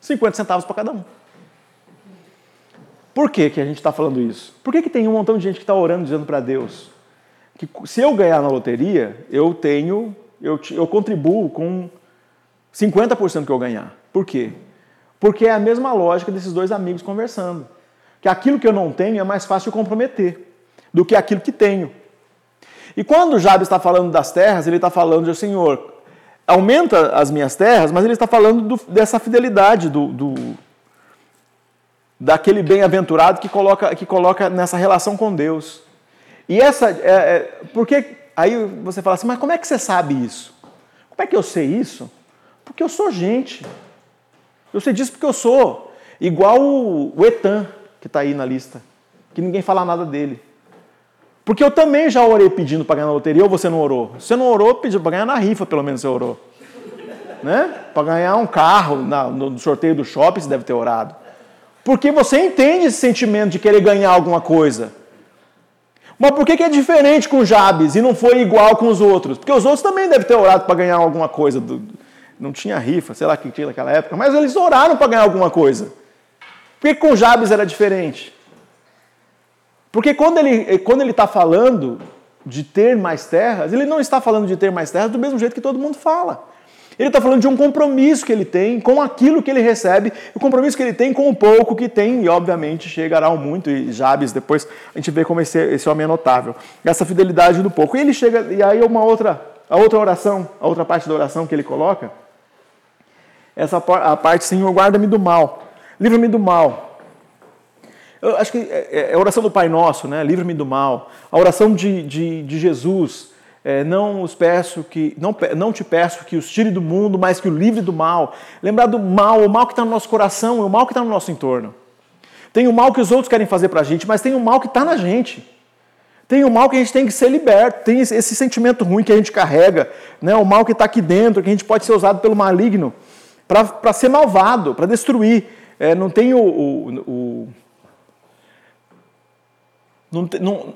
50 centavos para cada um. Por que, que a gente está falando isso? Por que, que tem um montão de gente que está orando dizendo para Deus que se eu ganhar na loteria, eu tenho, eu, eu contribuo com 50% que eu ganhar. Por quê? Porque é a mesma lógica desses dois amigos conversando. Que aquilo que eu não tenho é mais fácil comprometer do que aquilo que tenho. E quando Jabes está falando das terras, ele está falando de Senhor, aumenta as minhas terras, mas ele está falando do, dessa fidelidade, do, do daquele bem-aventurado que coloca, que coloca nessa relação com Deus. E essa, é, é, porque aí você fala assim, mas como é que você sabe isso? Como é que eu sei isso? Porque eu sou gente. Eu sei disso porque eu sou igual o, o Etan, que está aí na lista, que ninguém fala nada dele. Porque eu também já orei pedindo para ganhar na loteria, ou você não orou? Você não orou, pediu para ganhar na rifa, pelo menos você orou. Né? Para ganhar um carro na, no sorteio do shopping, você deve ter orado. Porque você entende esse sentimento de querer ganhar alguma coisa. Mas por que, que é diferente com Jabes e não foi igual com os outros? Porque os outros também devem ter orado para ganhar alguma coisa. Não tinha rifa, sei lá que tinha naquela época, mas eles oraram para ganhar alguma coisa. Por que com Jabes era diferente? Porque quando ele quando ele está falando de ter mais terras, ele não está falando de ter mais terras do mesmo jeito que todo mundo fala. Ele está falando de um compromisso que ele tem com aquilo que ele recebe, o compromisso que ele tem com o pouco que tem, e obviamente chegará ao muito, e Jabes, depois a gente vê como esse, esse homem é notável. Essa fidelidade do pouco. E ele chega, e aí uma outra, a outra oração, a outra parte da oração que ele coloca, essa a parte, Senhor, guarda-me do mal, livra-me do mal. Eu acho que é, é, é a oração do Pai Nosso, né? Livra-me do mal. A oração de, de, de Jesus, é, não os peço que não, não te peço que os tire do mundo, mas que o livre do mal. Lembrar do mal, o mal que está no nosso coração, o mal que está no nosso entorno. Tem o mal que os outros querem fazer para a gente, mas tem o mal que está na gente. Tem o mal que a gente tem que ser liberto, tem esse sentimento ruim que a gente carrega, né? o mal que está aqui dentro, que a gente pode ser usado pelo maligno para ser malvado, para destruir. É, não tem o, o, o não, não,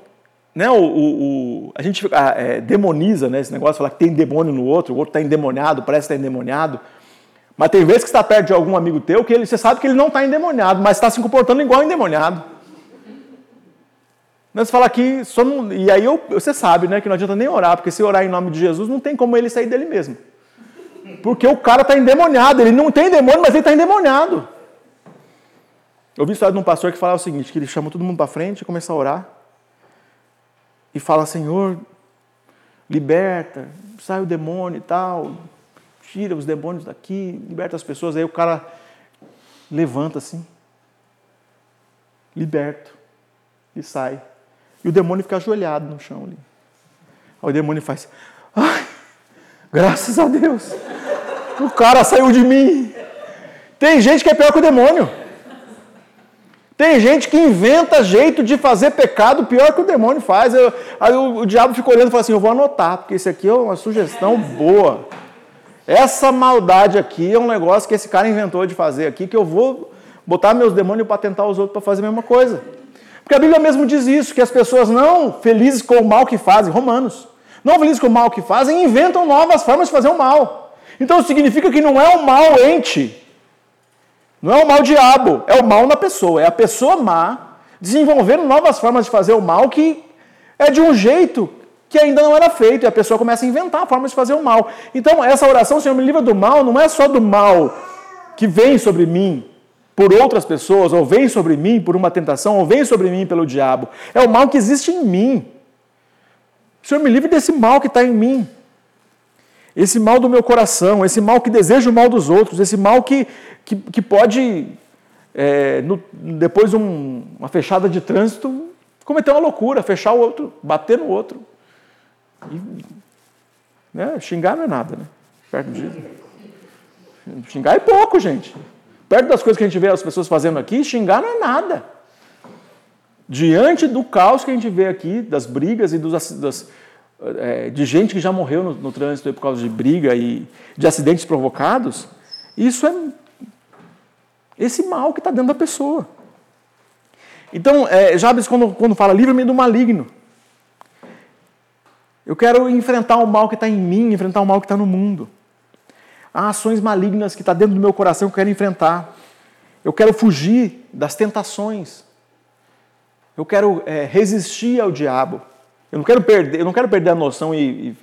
né, o, o, a gente é, demoniza né, esse negócio, falar que tem demônio no outro, o outro está endemoniado, parece que está endemoniado. Mas tem vezes que está perto de algum amigo teu que ele, você sabe que ele não está endemoniado, mas está se comportando igual endemoniado. Mas você fala aqui, só não, e aí eu, você sabe né, que não adianta nem orar, porque se orar em nome de Jesus, não tem como ele sair dele mesmo. Porque o cara está endemoniado, ele não tem demônio, mas ele está endemoniado. Eu vi a história de um pastor que falava o seguinte, que ele chama todo mundo para frente e começa a orar. E fala, Senhor, liberta, sai o demônio e tal, tira os demônios daqui, liberta as pessoas. Aí o cara levanta assim, liberto, e sai. E o demônio fica ajoelhado no chão ali. Aí o demônio faz, ai, graças a Deus, o cara saiu de mim. Tem gente que é pior que o demônio. Tem gente que inventa jeito de fazer pecado pior que o demônio faz. Eu, aí o, o, diabo fica olhando e fala assim: Eu vou anotar, porque isso aqui é uma sugestão boa. Essa maldade aqui é um negócio que esse cara inventou de fazer aqui, que eu vou botar meus demônios para tentar os outros para fazer a mesma coisa. Porque a Bíblia mesmo diz isso, que as pessoas não felizes com o mal que fazem, Romanos, não felizes com o mal que fazem, inventam novas formas de fazer o mal. Então significa que não é o mal ente, não é o mal diabo, é o mal na pessoa, é a pessoa má desenvolvendo novas formas de fazer o mal que é de um jeito que ainda não era feito, e a pessoa começa a inventar formas de fazer o mal. Então, essa oração, Senhor, me livra do mal, não é só do mal que vem sobre mim por outras pessoas, ou vem sobre mim por uma tentação, ou vem sobre mim pelo diabo. É o mal que existe em mim. Senhor, me livre desse mal que está em mim. Esse mal do meu coração, esse mal que deseja o mal dos outros, esse mal que, que, que pode, é, no, depois de um, uma fechada de trânsito, cometer uma loucura, fechar o outro, bater no outro. E, né, xingar não é nada, né? Perto disso. Xingar é pouco, gente. Perto das coisas que a gente vê as pessoas fazendo aqui, xingar não é nada. Diante do caos que a gente vê aqui, das brigas e dos, das, é, de gente que já morreu no, no trânsito por causa de briga e de acidentes provocados, isso é esse mal que está dentro da pessoa. Então, é, Jabes, quando, quando fala, livra-me do maligno. Eu quero enfrentar o mal que está em mim, enfrentar o mal que está no mundo. Há ações malignas que está dentro do meu coração que eu quero enfrentar. Eu quero fugir das tentações. Eu quero é, resistir ao diabo. Eu não quero perder, eu não quero perder a noção e, e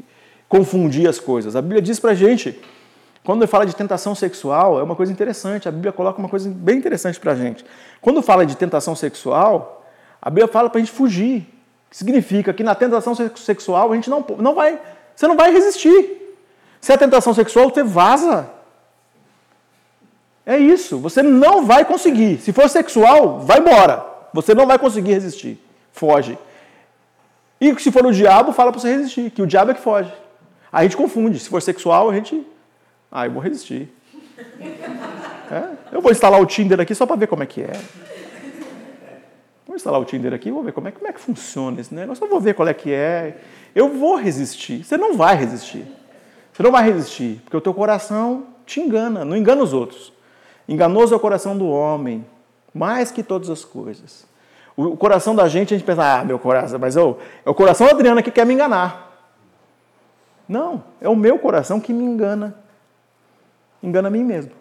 confundir as coisas. A Bíblia diz para a gente, quando fala de tentação sexual, é uma coisa interessante. A Bíblia coloca uma coisa bem interessante para a gente. Quando fala de tentação sexual, a Bíblia fala para a gente fugir. Significa que na tentação sexual a gente não, não vai, você não vai resistir. Se é tentação sexual, você vaza. É isso, você não vai conseguir. Se for sexual, vai embora. Você não vai conseguir resistir. Foge. E se for o diabo, fala para você resistir, que o diabo é que foge. A gente confunde. Se for sexual, a gente. Ah, eu vou resistir. É? Eu vou instalar o Tinder aqui só para ver como é que é. Vou instalar o Tinder aqui, vou ver como é, como é que funciona esse negócio. Eu vou ver qual é que é. Eu vou resistir. Você não vai resistir. Você não vai resistir, porque o teu coração te engana, não engana os outros. Enganoso é o coração do homem, mais que todas as coisas. O coração da gente, a gente pensa, ah, meu coração, mas oh, é o coração da Adriana que quer me enganar. Não, é o meu coração que me engana. Engana a mim mesmo.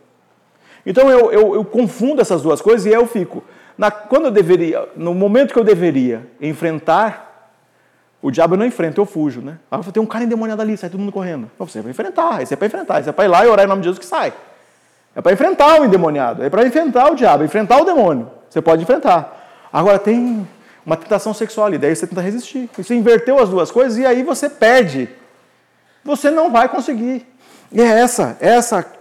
Então eu, eu, eu confundo essas duas coisas e eu fico. Na, quando eu deveria, no momento que eu deveria enfrentar, o diabo eu não enfrenta, eu fujo, né? Ah, tem um cara endemoniado ali, sai todo mundo correndo. Não, você vai enfrentar, isso é para enfrentar, isso é para ir lá e orar em nome de Jesus que sai. É para enfrentar o endemoniado, é para enfrentar o diabo, enfrentar o demônio. Você pode enfrentar. Agora tem uma tentação sexual ali, daí você tenta resistir. Você inverteu as duas coisas e aí você perde. Você não vai conseguir. E é essa, é essa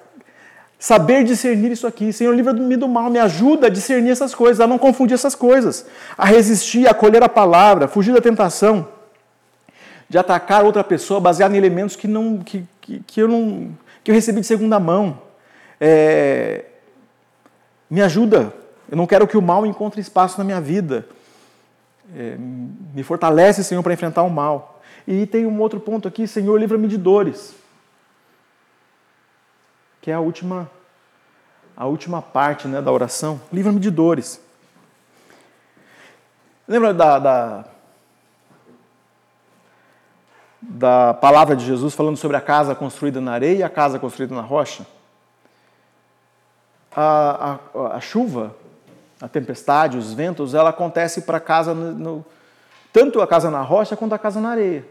saber discernir isso aqui. Senhor, livra-me do mal, me ajuda a discernir essas coisas, a não confundir essas coisas, a resistir, a acolher a palavra, fugir da tentação de atacar outra pessoa baseado em elementos que, não, que, que, que eu, não, que eu recebi de segunda mão. É, me ajuda eu não quero que o mal encontre espaço na minha vida. É, me fortalece, Senhor, para enfrentar o mal. E tem um outro ponto aqui, Senhor, livra-me de dores. Que é a última, a última parte né, da oração. Livra-me de dores. Lembra da, da, da palavra de Jesus falando sobre a casa construída na areia e a casa construída na rocha? A, a, a chuva a tempestade, os ventos, ela acontece para casa no, no, tanto a casa na rocha quanto a casa na areia.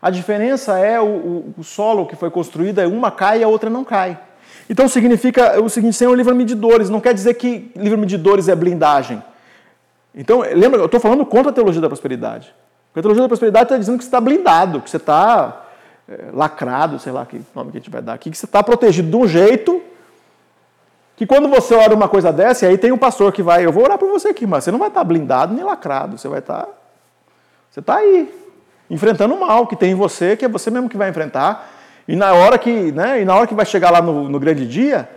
A diferença é o, o, o solo que foi construído, uma cai e a outra não cai. Então significa o seguinte, Senhor, livra-me de dores. Não quer dizer que livra-me de dores é blindagem. Então, lembra, eu estou falando contra a teologia da prosperidade. Porque a teologia da prosperidade está dizendo que você está blindado, que você está é, lacrado, sei lá que nome que a gente vai dar aqui, que você está protegido de um jeito que quando você ora uma coisa dessa, aí tem um pastor que vai, eu vou orar por você aqui, mas você não vai estar blindado nem lacrado, você vai estar, você está aí, enfrentando o mal que tem em você, que é você mesmo que vai enfrentar, e na hora que, né, e na hora que vai chegar lá no, no grande dia,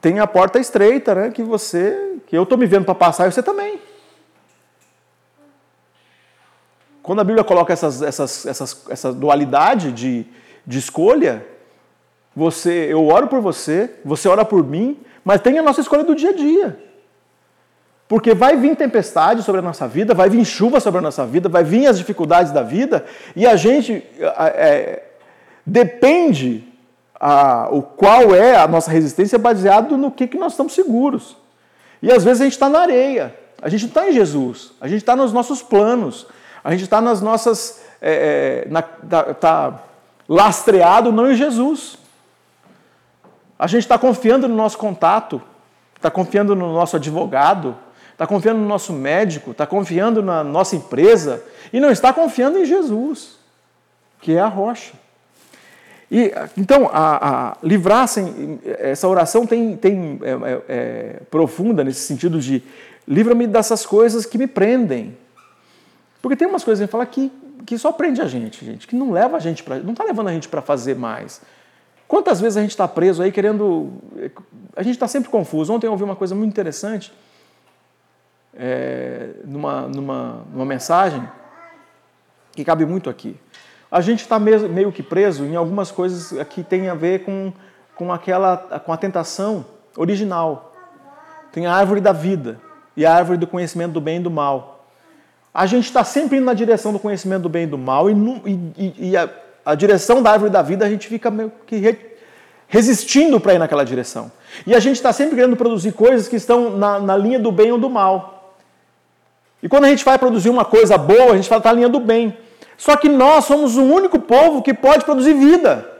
tem a porta estreita, né, que você, que eu estou me vendo para passar e você também. Quando a Bíblia coloca essas, essas, essas, essa dualidade de, de escolha, você, eu oro por você, você ora por mim, mas tem a nossa escolha do dia a dia. Porque vai vir tempestade sobre a nossa vida, vai vir chuva sobre a nossa vida, vai vir as dificuldades da vida, e a gente é, depende a, o qual é a nossa resistência baseado no que, que nós estamos seguros. E às vezes a gente está na areia, a gente não está em Jesus, a gente está nos nossos planos, a gente está nas nossas. É, na, tá, tá lastreado não em Jesus. A gente está confiando no nosso contato, está confiando no nosso advogado, está confiando no nosso médico, está confiando na nossa empresa e não está confiando em Jesus, que é a rocha. E então a, a livrar-se, essa oração tem, tem é, é, é, profunda nesse sentido de livra-me dessas coisas que me prendem. Porque tem umas coisas que fala que, que só prende a gente, gente, que não leva a gente para, não está levando a gente para fazer mais. Quantas vezes a gente está preso aí querendo, a gente está sempre confuso. Ontem eu ouvi uma coisa muito interessante é, numa, numa, numa mensagem que cabe muito aqui a gente está meio que preso em algumas coisas que tem a ver com, com, aquela, com a tentação original. Tem a árvore da vida e a árvore do conhecimento do bem e do mal. A gente está sempre indo na direção do conhecimento do bem e do mal, e, e, e a, a, direção da árvore da vida a gente fica meio que re, resistindo para ir naquela direção. E a gente está sempre querendo produzir coisas que estão na, na linha do bem ou do mal. E quando a gente vai produzir uma coisa boa, a gente está na linha do bem. Só que nós somos o único povo que pode produzir vida.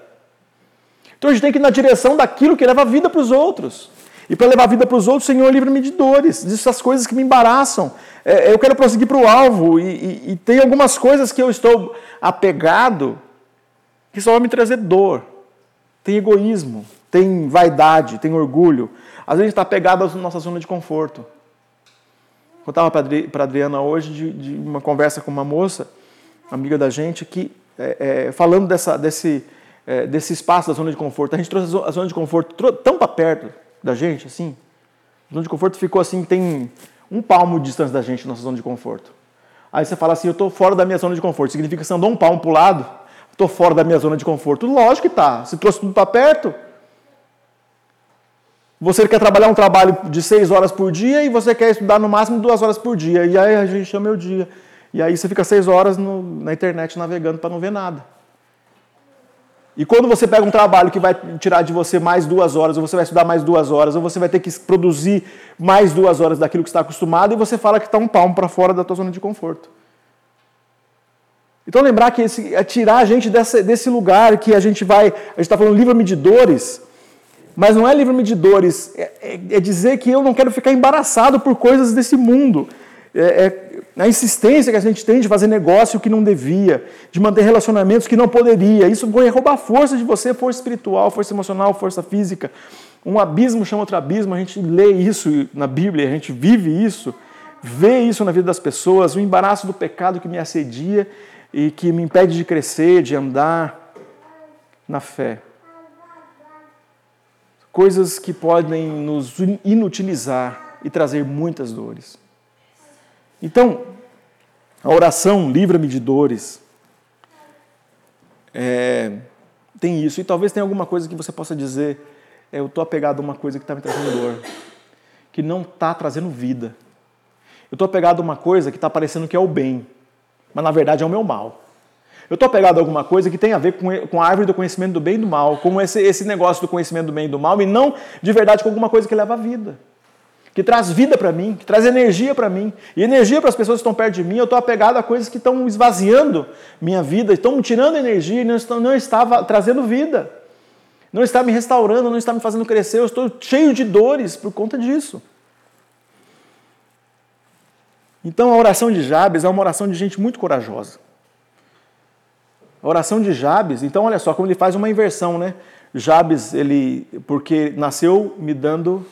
Então a gente tem que ir na direção daquilo que leva vida para os outros. E para levar vida para os outros, Senhor, livra-me de dores, dessas coisas que me embaraçam. É, eu quero prosseguir para o alvo. E, e, e, tem algumas coisas que eu estou apegado que só vão me trazer dor. Tem egoísmo, tem vaidade, tem orgulho. Às vezes a gente está apegado à nossa zona de conforto. Contava para Adriana hoje de, de uma conversa com uma moça amiga da gente, que é, é, falando dessa, desse, é, desse espaço da zona de conforto, a gente trouxe a zona de conforto tão para perto da gente, assim. A zona de conforto ficou assim, tem um palmo de distância da gente, nossa zona de conforto. Aí você fala assim, eu estou fora da minha zona de conforto. Significa que você andou um palmo para o lado, estou fora da minha zona de conforto. Lógico que tá. Se trouxe tudo para perto. Você quer trabalhar um trabalho de seis horas por dia e você quer estudar no máximo duas horas por dia. E aí a gente chama o dia. E aí você fica seis horas no, na internet navegando para não ver nada. E quando você pega um trabalho que vai tirar de você mais duas horas, ou você vai estudar mais duas horas, ou você vai ter que produzir mais duas horas daquilo que está acostumado, e você fala que está um palmo para fora da tua zona de conforto. Então lembrar que esse, é tirar a gente desse, desse lugar que a gente vai. A gente está falando dores, mas não é livre-me de dores, é, é, é, dizer que eu não quero ficar embaraçado por coisas desse mundo. É, é a insistência que a gente tem de fazer negócio que não devia, de manter relacionamentos que não poderia. Isso vai roubar força de você, força espiritual, força emocional, força física. Um abismo chama outro abismo, a gente lê isso na Bíblia, a gente vive isso, vê isso na vida das pessoas, o embaraço do pecado que me assedia e que me impede de crescer, de andar na fé. Coisas que podem nos inutilizar e trazer muitas dores. Então, a oração livra-me de dores. É, tem isso. E talvez tenha alguma coisa que você possa dizer: é, eu estou apegado a uma coisa que está me trazendo dor, que não está trazendo vida. Eu estou apegado a uma coisa que está parecendo que é o bem, mas na verdade é o meu mal. Eu estou apegado a alguma coisa que tem a ver com, com a árvore do conhecimento do bem e do mal, com esse, esse negócio do conhecimento do bem e do mal, e não de verdade com alguma coisa que leva à vida que traz vida para mim, que traz energia para mim. E energia para as pessoas que estão perto de mim, eu estou apegado a coisas que estão esvaziando minha vida, estão me tirando energia e não, estão, não estava trazendo vida. Não está me restaurando, não está me fazendo crescer, eu estou cheio de dores por conta disso. Então a oração de Jabes é uma oração de gente muito corajosa. A oração de Jabes, então olha só como ele faz uma inversão, né? Jabes, ele, porque nasceu me dando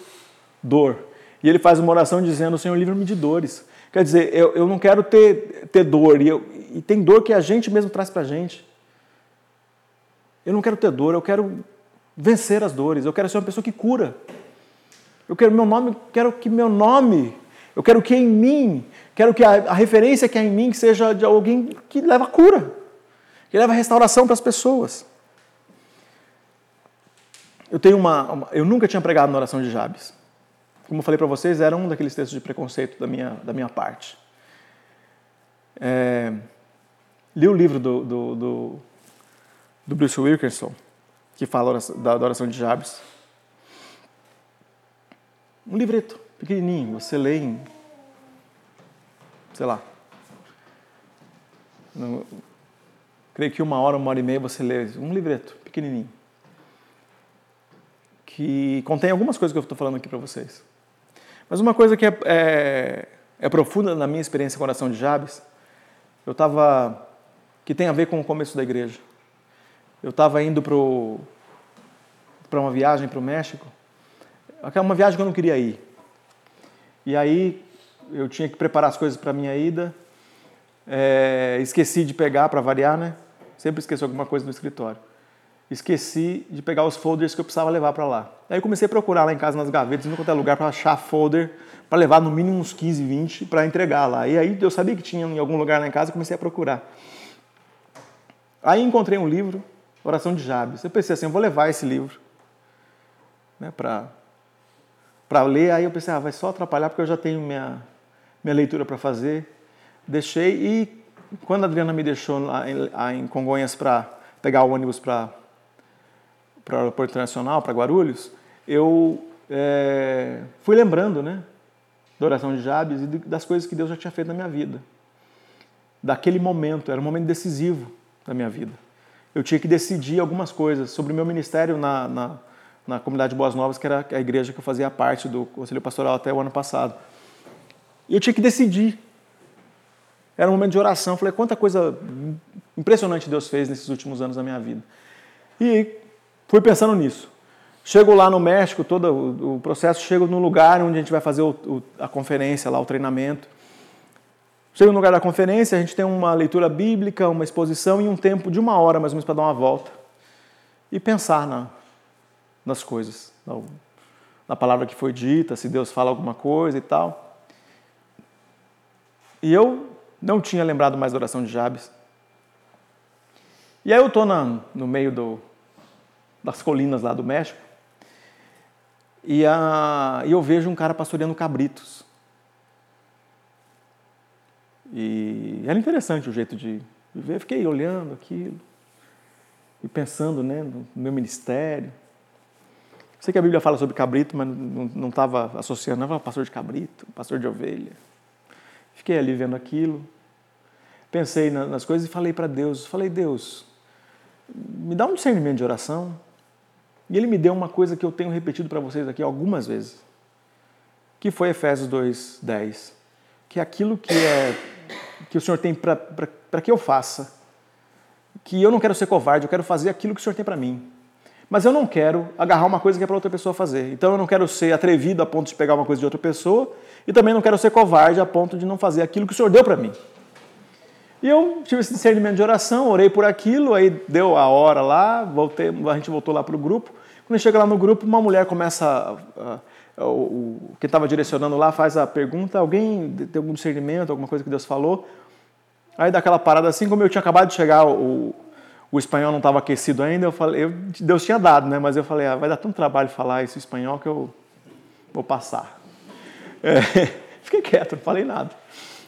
dor. E ele faz uma oração dizendo: Senhor, livra-me de dores. Quer dizer, eu, eu não quero ter, ter dor, e, eu, e tem dor que a gente mesmo traz para a gente. Eu não quero ter dor, eu quero vencer as dores, eu quero ser uma pessoa que cura. Eu quero meu nome, quero que meu nome, eu quero que em mim, quero que a, a referência que é em mim seja de alguém que leva cura, que leva restauração para as pessoas. Eu tenho uma, uma, eu nunca tinha pregado na oração de Jabes como eu falei para vocês, era um daqueles textos de preconceito da minha, da minha parte. É, li o livro do, do, do, do Bruce Wilkinson, que fala da oração de Jabes. Um livreto pequenininho, você lê em, sei lá, creio que uma hora, uma hora e meia você lê um livreto pequenininho que contém algumas coisas que eu estou falando aqui para vocês. Mas uma coisa que é, é, é, profunda na minha experiência com a oração de Jabes, eu estava que tem a ver com o começo da igreja. Eu estava indo para uma viagem para o México, uma viagem que eu não queria ir. E aí eu tinha que preparar as coisas para a minha ida. É, esqueci de pegar, para variar, né? Sempre esqueço alguma coisa no escritório. Esqueci de pegar os folders que eu precisava levar para lá. Aí comecei a procurar lá em casa nas gavetas, não qualquer lugar para achar folder para levar no mínimo uns 15, 20 para entregar lá. E aí eu sabia que tinha em algum lugar lá em casa, comecei a procurar. Aí encontrei um livro, Oração de Jabes. Eu pensei assim, eu vou levar esse livro né, para ler. Aí eu pensei, ah, vai só atrapalhar porque eu já tenho minha, minha leitura para fazer. Deixei e quando a Adriana me deixou lá em, em Congonhas para pegar o ônibus para o aeroporto internacional, para Guarulhos, eu é, fui lembrando né, da oração de Jabes e das coisas que Deus já tinha feito na minha vida. Daquele momento, era um momento decisivo da minha vida. Eu tinha que decidir algumas coisas sobre o meu ministério na, na, na comunidade Boas Novas, que era a igreja que eu fazia parte do Conselho Pastoral até o ano passado. E eu tinha que decidir. Era um momento de oração. Falei, quanta coisa impressionante Deus fez nesses últimos anos da minha vida. E fui pensando nisso. Chego lá no México, todo o, processo, chego no lugar onde a gente vai fazer o, o, a conferência, lá o treinamento. Chego no lugar da conferência, a gente tem uma leitura bíblica, uma exposição e um tempo de uma hora mais ou menos para dar uma volta e pensar na, nas coisas, na, na palavra que foi dita, se Deus fala alguma coisa e tal. E eu não tinha lembrado mais da oração de Jabes. E aí eu estou no meio do, das colinas lá do México e, a, e eu vejo um cara pastoreando cabritos. E era interessante o jeito de viver. Fiquei olhando aquilo e pensando né, no meu ministério. Sei que a Bíblia fala sobre cabrito, mas não estava associando. Não, pastor de cabrito, pastor de ovelha. Fiquei ali vendo aquilo. Pensei nas coisas e falei para Deus. Falei, Deus, me dá um discernimento de oração. E ele me deu uma coisa que eu tenho repetido para vocês aqui algumas vezes, que foi Efésios 2:10, que é aquilo que é que o Senhor tem para que eu faça. Que eu não quero ser covarde, eu quero fazer aquilo que o Senhor tem para mim. Mas eu não quero agarrar uma coisa que é para outra pessoa fazer. Então eu não quero ser atrevido a ponto de pegar uma coisa de outra pessoa e também não quero ser covarde a ponto de não fazer aquilo que o Senhor deu para mim. E eu tive esse discernimento de oração, orei por aquilo, aí deu a hora lá, voltei, a gente voltou lá para o grupo. Quando chega lá no grupo, uma mulher começa a, o, o, quem estava direcionando lá faz a pergunta: alguém tem algum discernimento, alguma coisa que Deus falou? Aí daquela parada, assim como eu tinha acabado de chegar, o, o espanhol não estava aquecido ainda, eu falei, eu, Deus tinha dado, né? Mas eu falei, ah, vai dar tanto trabalho falar esse espanhol que eu vou passar. É, fiquei quieto, não falei nada.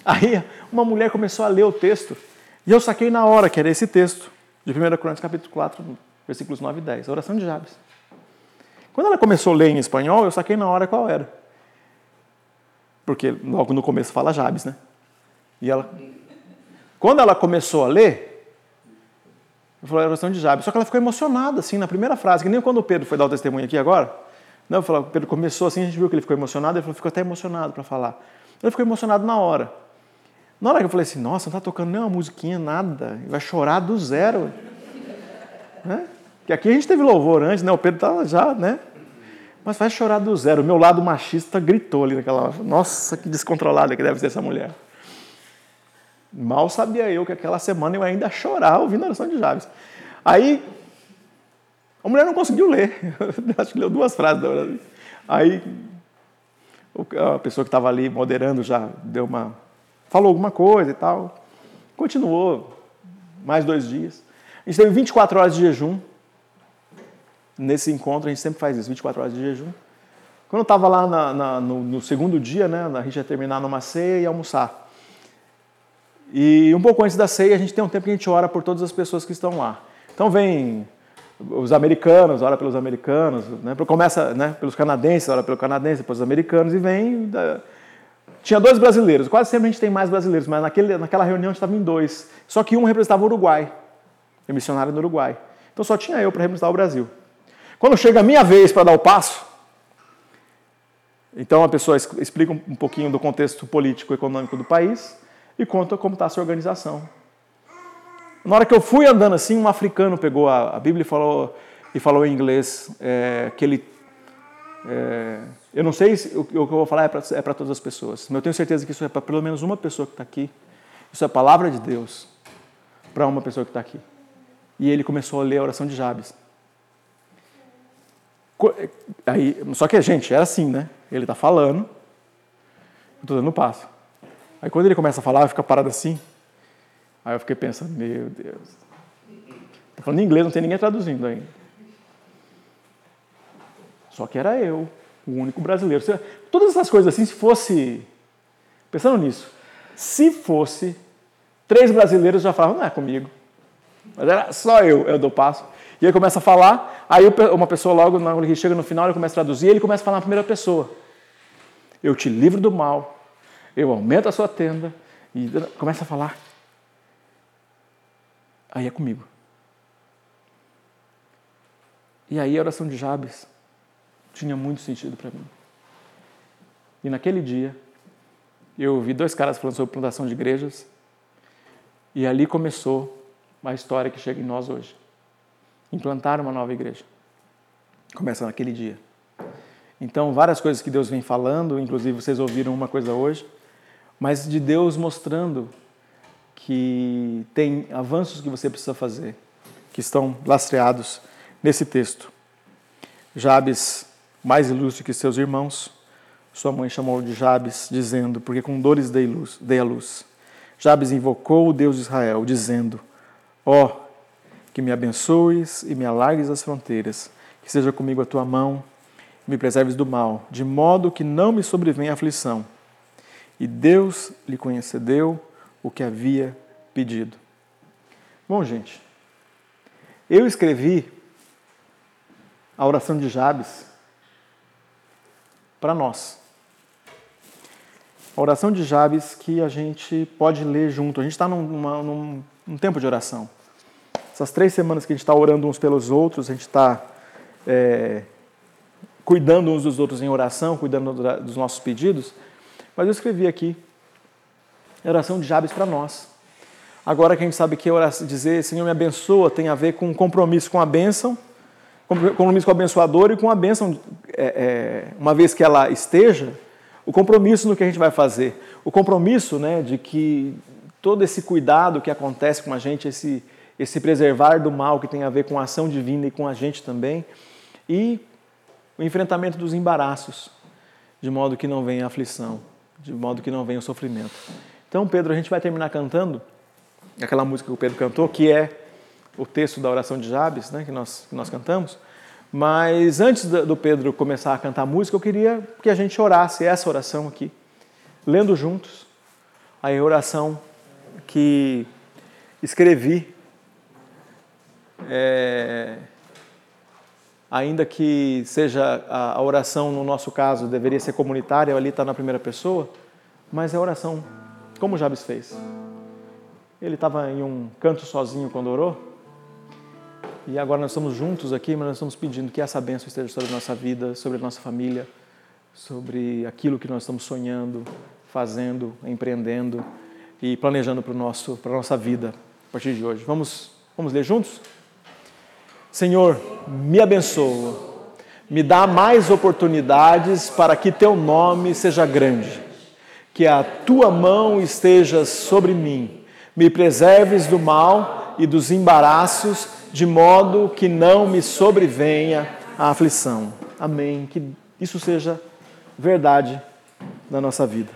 Aí uma mulher começou a ler o texto e eu saquei na hora que era esse texto, de 1 Crônicas capítulo 4, versículos 9 e 10, a oração de Jabes. Quando ela começou a ler em espanhol, eu saquei na hora qual era. Porque logo no começo fala Jabes, né? E ela. Quando ela começou a ler, eu falei a oração de Jabes. Só que ela ficou emocionada, assim, na primeira frase, que nem quando o Pedro foi dar o testemunho aqui agora. Não, eu falei, o Pedro começou assim, a gente viu que ele ficou emocionado, ele falou, ficou até emocionado para falar. Ele ficou emocionado na hora. Na hora que eu falei assim, nossa, não está tocando nem uma musiquinha, nada, vai chorar do zero. né? Que aqui a gente teve louvor antes, né? O Pedro estava já, né? Mas vai chorar do zero. O meu lado machista gritou ali naquela. Nossa, que descontrolada que deve ser essa mulher. Mal sabia eu que aquela semana eu ainda chorar ouvindo a oração de Javes. Aí, a mulher não conseguiu ler. Acho que leu duas frases da oração. Aí, a pessoa que estava ali moderando já deu uma. Falou alguma coisa e tal. Continuou mais dois dias. A gente teve 24 horas de jejum nesse encontro a gente sempre faz isso, 24 horas de jejum. Quando eu estava lá na, na, no, no, segundo dia, né, a gente ia terminar numa ceia e almoçar. E um pouco antes da ceia, a gente tem um tempo que a gente ora por todas as pessoas que estão lá. Então vem os americanos, ora pelos americanos, né? começa né, pelos canadenses, ora pelos canadenses, depois os americanos, e vem. Da... Tinha dois brasileiros, quase sempre a gente tem mais brasileiros, mas naquele, naquela reunião a gente estava em dois. Só que um representava o Uruguai, é missionário no Uruguai. Então só tinha eu para representar o Brasil. Quando chega a minha vez para dar o passo, então a pessoa explica um pouquinho do contexto político e econômico do país e conta como está a sua organização. Na hora que eu fui andando assim, um africano pegou a, a Bíblia e falou, e falou em inglês é, que ele. É, eu não sei se o, que eu vou falar é para é todas as pessoas, mas eu tenho certeza que isso é para pelo menos uma pessoa que está aqui. Isso é a palavra de Deus para uma pessoa que está aqui. E ele começou a ler a oração de Jabes. Aí, só que, gente, era assim, né? Ele está falando, eu estou dando passo. Aí quando ele começa a falar, fica parado assim. Aí eu fiquei pensando, meu Deus. Estou falando em inglês, não tem ninguém traduzindo ainda. Só que era eu, o único brasileiro. Todas essas coisas assim, se fosse. Pensando nisso, se fosse três brasileiros já falavam, não é comigo. Mas era só eu, eu dou passo. E ele começa a falar, aí uma pessoa logo, quando ele chega no final, ele começa a traduzir, ele começa a falar na primeira pessoa. Eu te livro do mal, eu aumento a sua tenda, e começa a falar. Aí é comigo. E aí a oração de Jabes tinha muito sentido para mim. E naquele dia, eu ouvi dois caras falando sobre plantação de igrejas, e ali começou a história que chega em nós hoje implantar uma nova igreja. Começa naquele dia. Então, várias coisas que Deus vem falando, inclusive vocês ouviram uma coisa hoje, mas de Deus mostrando que tem avanços que você precisa fazer, que estão lastreados nesse texto. Jabes, mais ilustre que seus irmãos, sua mãe chamou de Jabes, dizendo: Porque com dores dei, luz, dei a luz. Jabes invocou o Deus de Israel, dizendo: Ó, oh, que me abençoes e me alargues as fronteiras, que seja comigo a tua mão, me preserves do mal, de modo que não me sobrevenha aflição. E Deus lhe concedeu o que havia pedido. Bom, gente, eu escrevi a oração de Jabes para nós. A oração de Jabes que a gente pode ler junto. A gente está num, num, num tempo de oração. Essas três semanas que a gente está orando uns pelos outros, a gente está é, cuidando uns dos outros em oração, cuidando dos nossos pedidos. Mas eu escrevi aqui a oração de Jabes para nós. Agora que a gente sabe que oração, dizer Senhor me abençoa tem a ver com compromisso com a bênção, compromisso com o abençoador e com a bênção, é, é, uma vez que ela esteja, o compromisso no que a gente vai fazer. O compromisso né, de que todo esse cuidado que acontece com a gente, esse, esse preservar do mal que tem a ver com a ação divina e com a gente também, e o enfrentamento dos embaraços, de modo que não venha aflição, de modo que não venha o sofrimento. Então, Pedro, a gente vai terminar cantando aquela música que o Pedro cantou, que é o texto da oração de Jabes, né, que, nós, que nós cantamos. Mas antes do Pedro começar a cantar a música, eu queria que a gente orasse essa oração aqui, lendo juntos a oração que escrevi é, ainda que seja a, oração, no nosso caso, deveria ser comunitária, ali está na primeira pessoa, mas é oração, como Jabes fez. Ele estava em um canto sozinho quando orou, e agora nós estamos juntos aqui, mas nós estamos pedindo que essa bênção esteja sobre a nossa vida, sobre a nossa família, sobre aquilo que nós estamos sonhando, fazendo, empreendendo e planejando para, a nossa vida a partir de hoje. Vamos, vamos ler juntos? Senhor, me abençoa, me dá mais oportunidades para que teu nome seja grande, que a tua mão esteja sobre mim, me preserves do mal e dos embaraços, de modo que não me sobrevenha a aflição. Amém. Que isso seja verdade na nossa vida.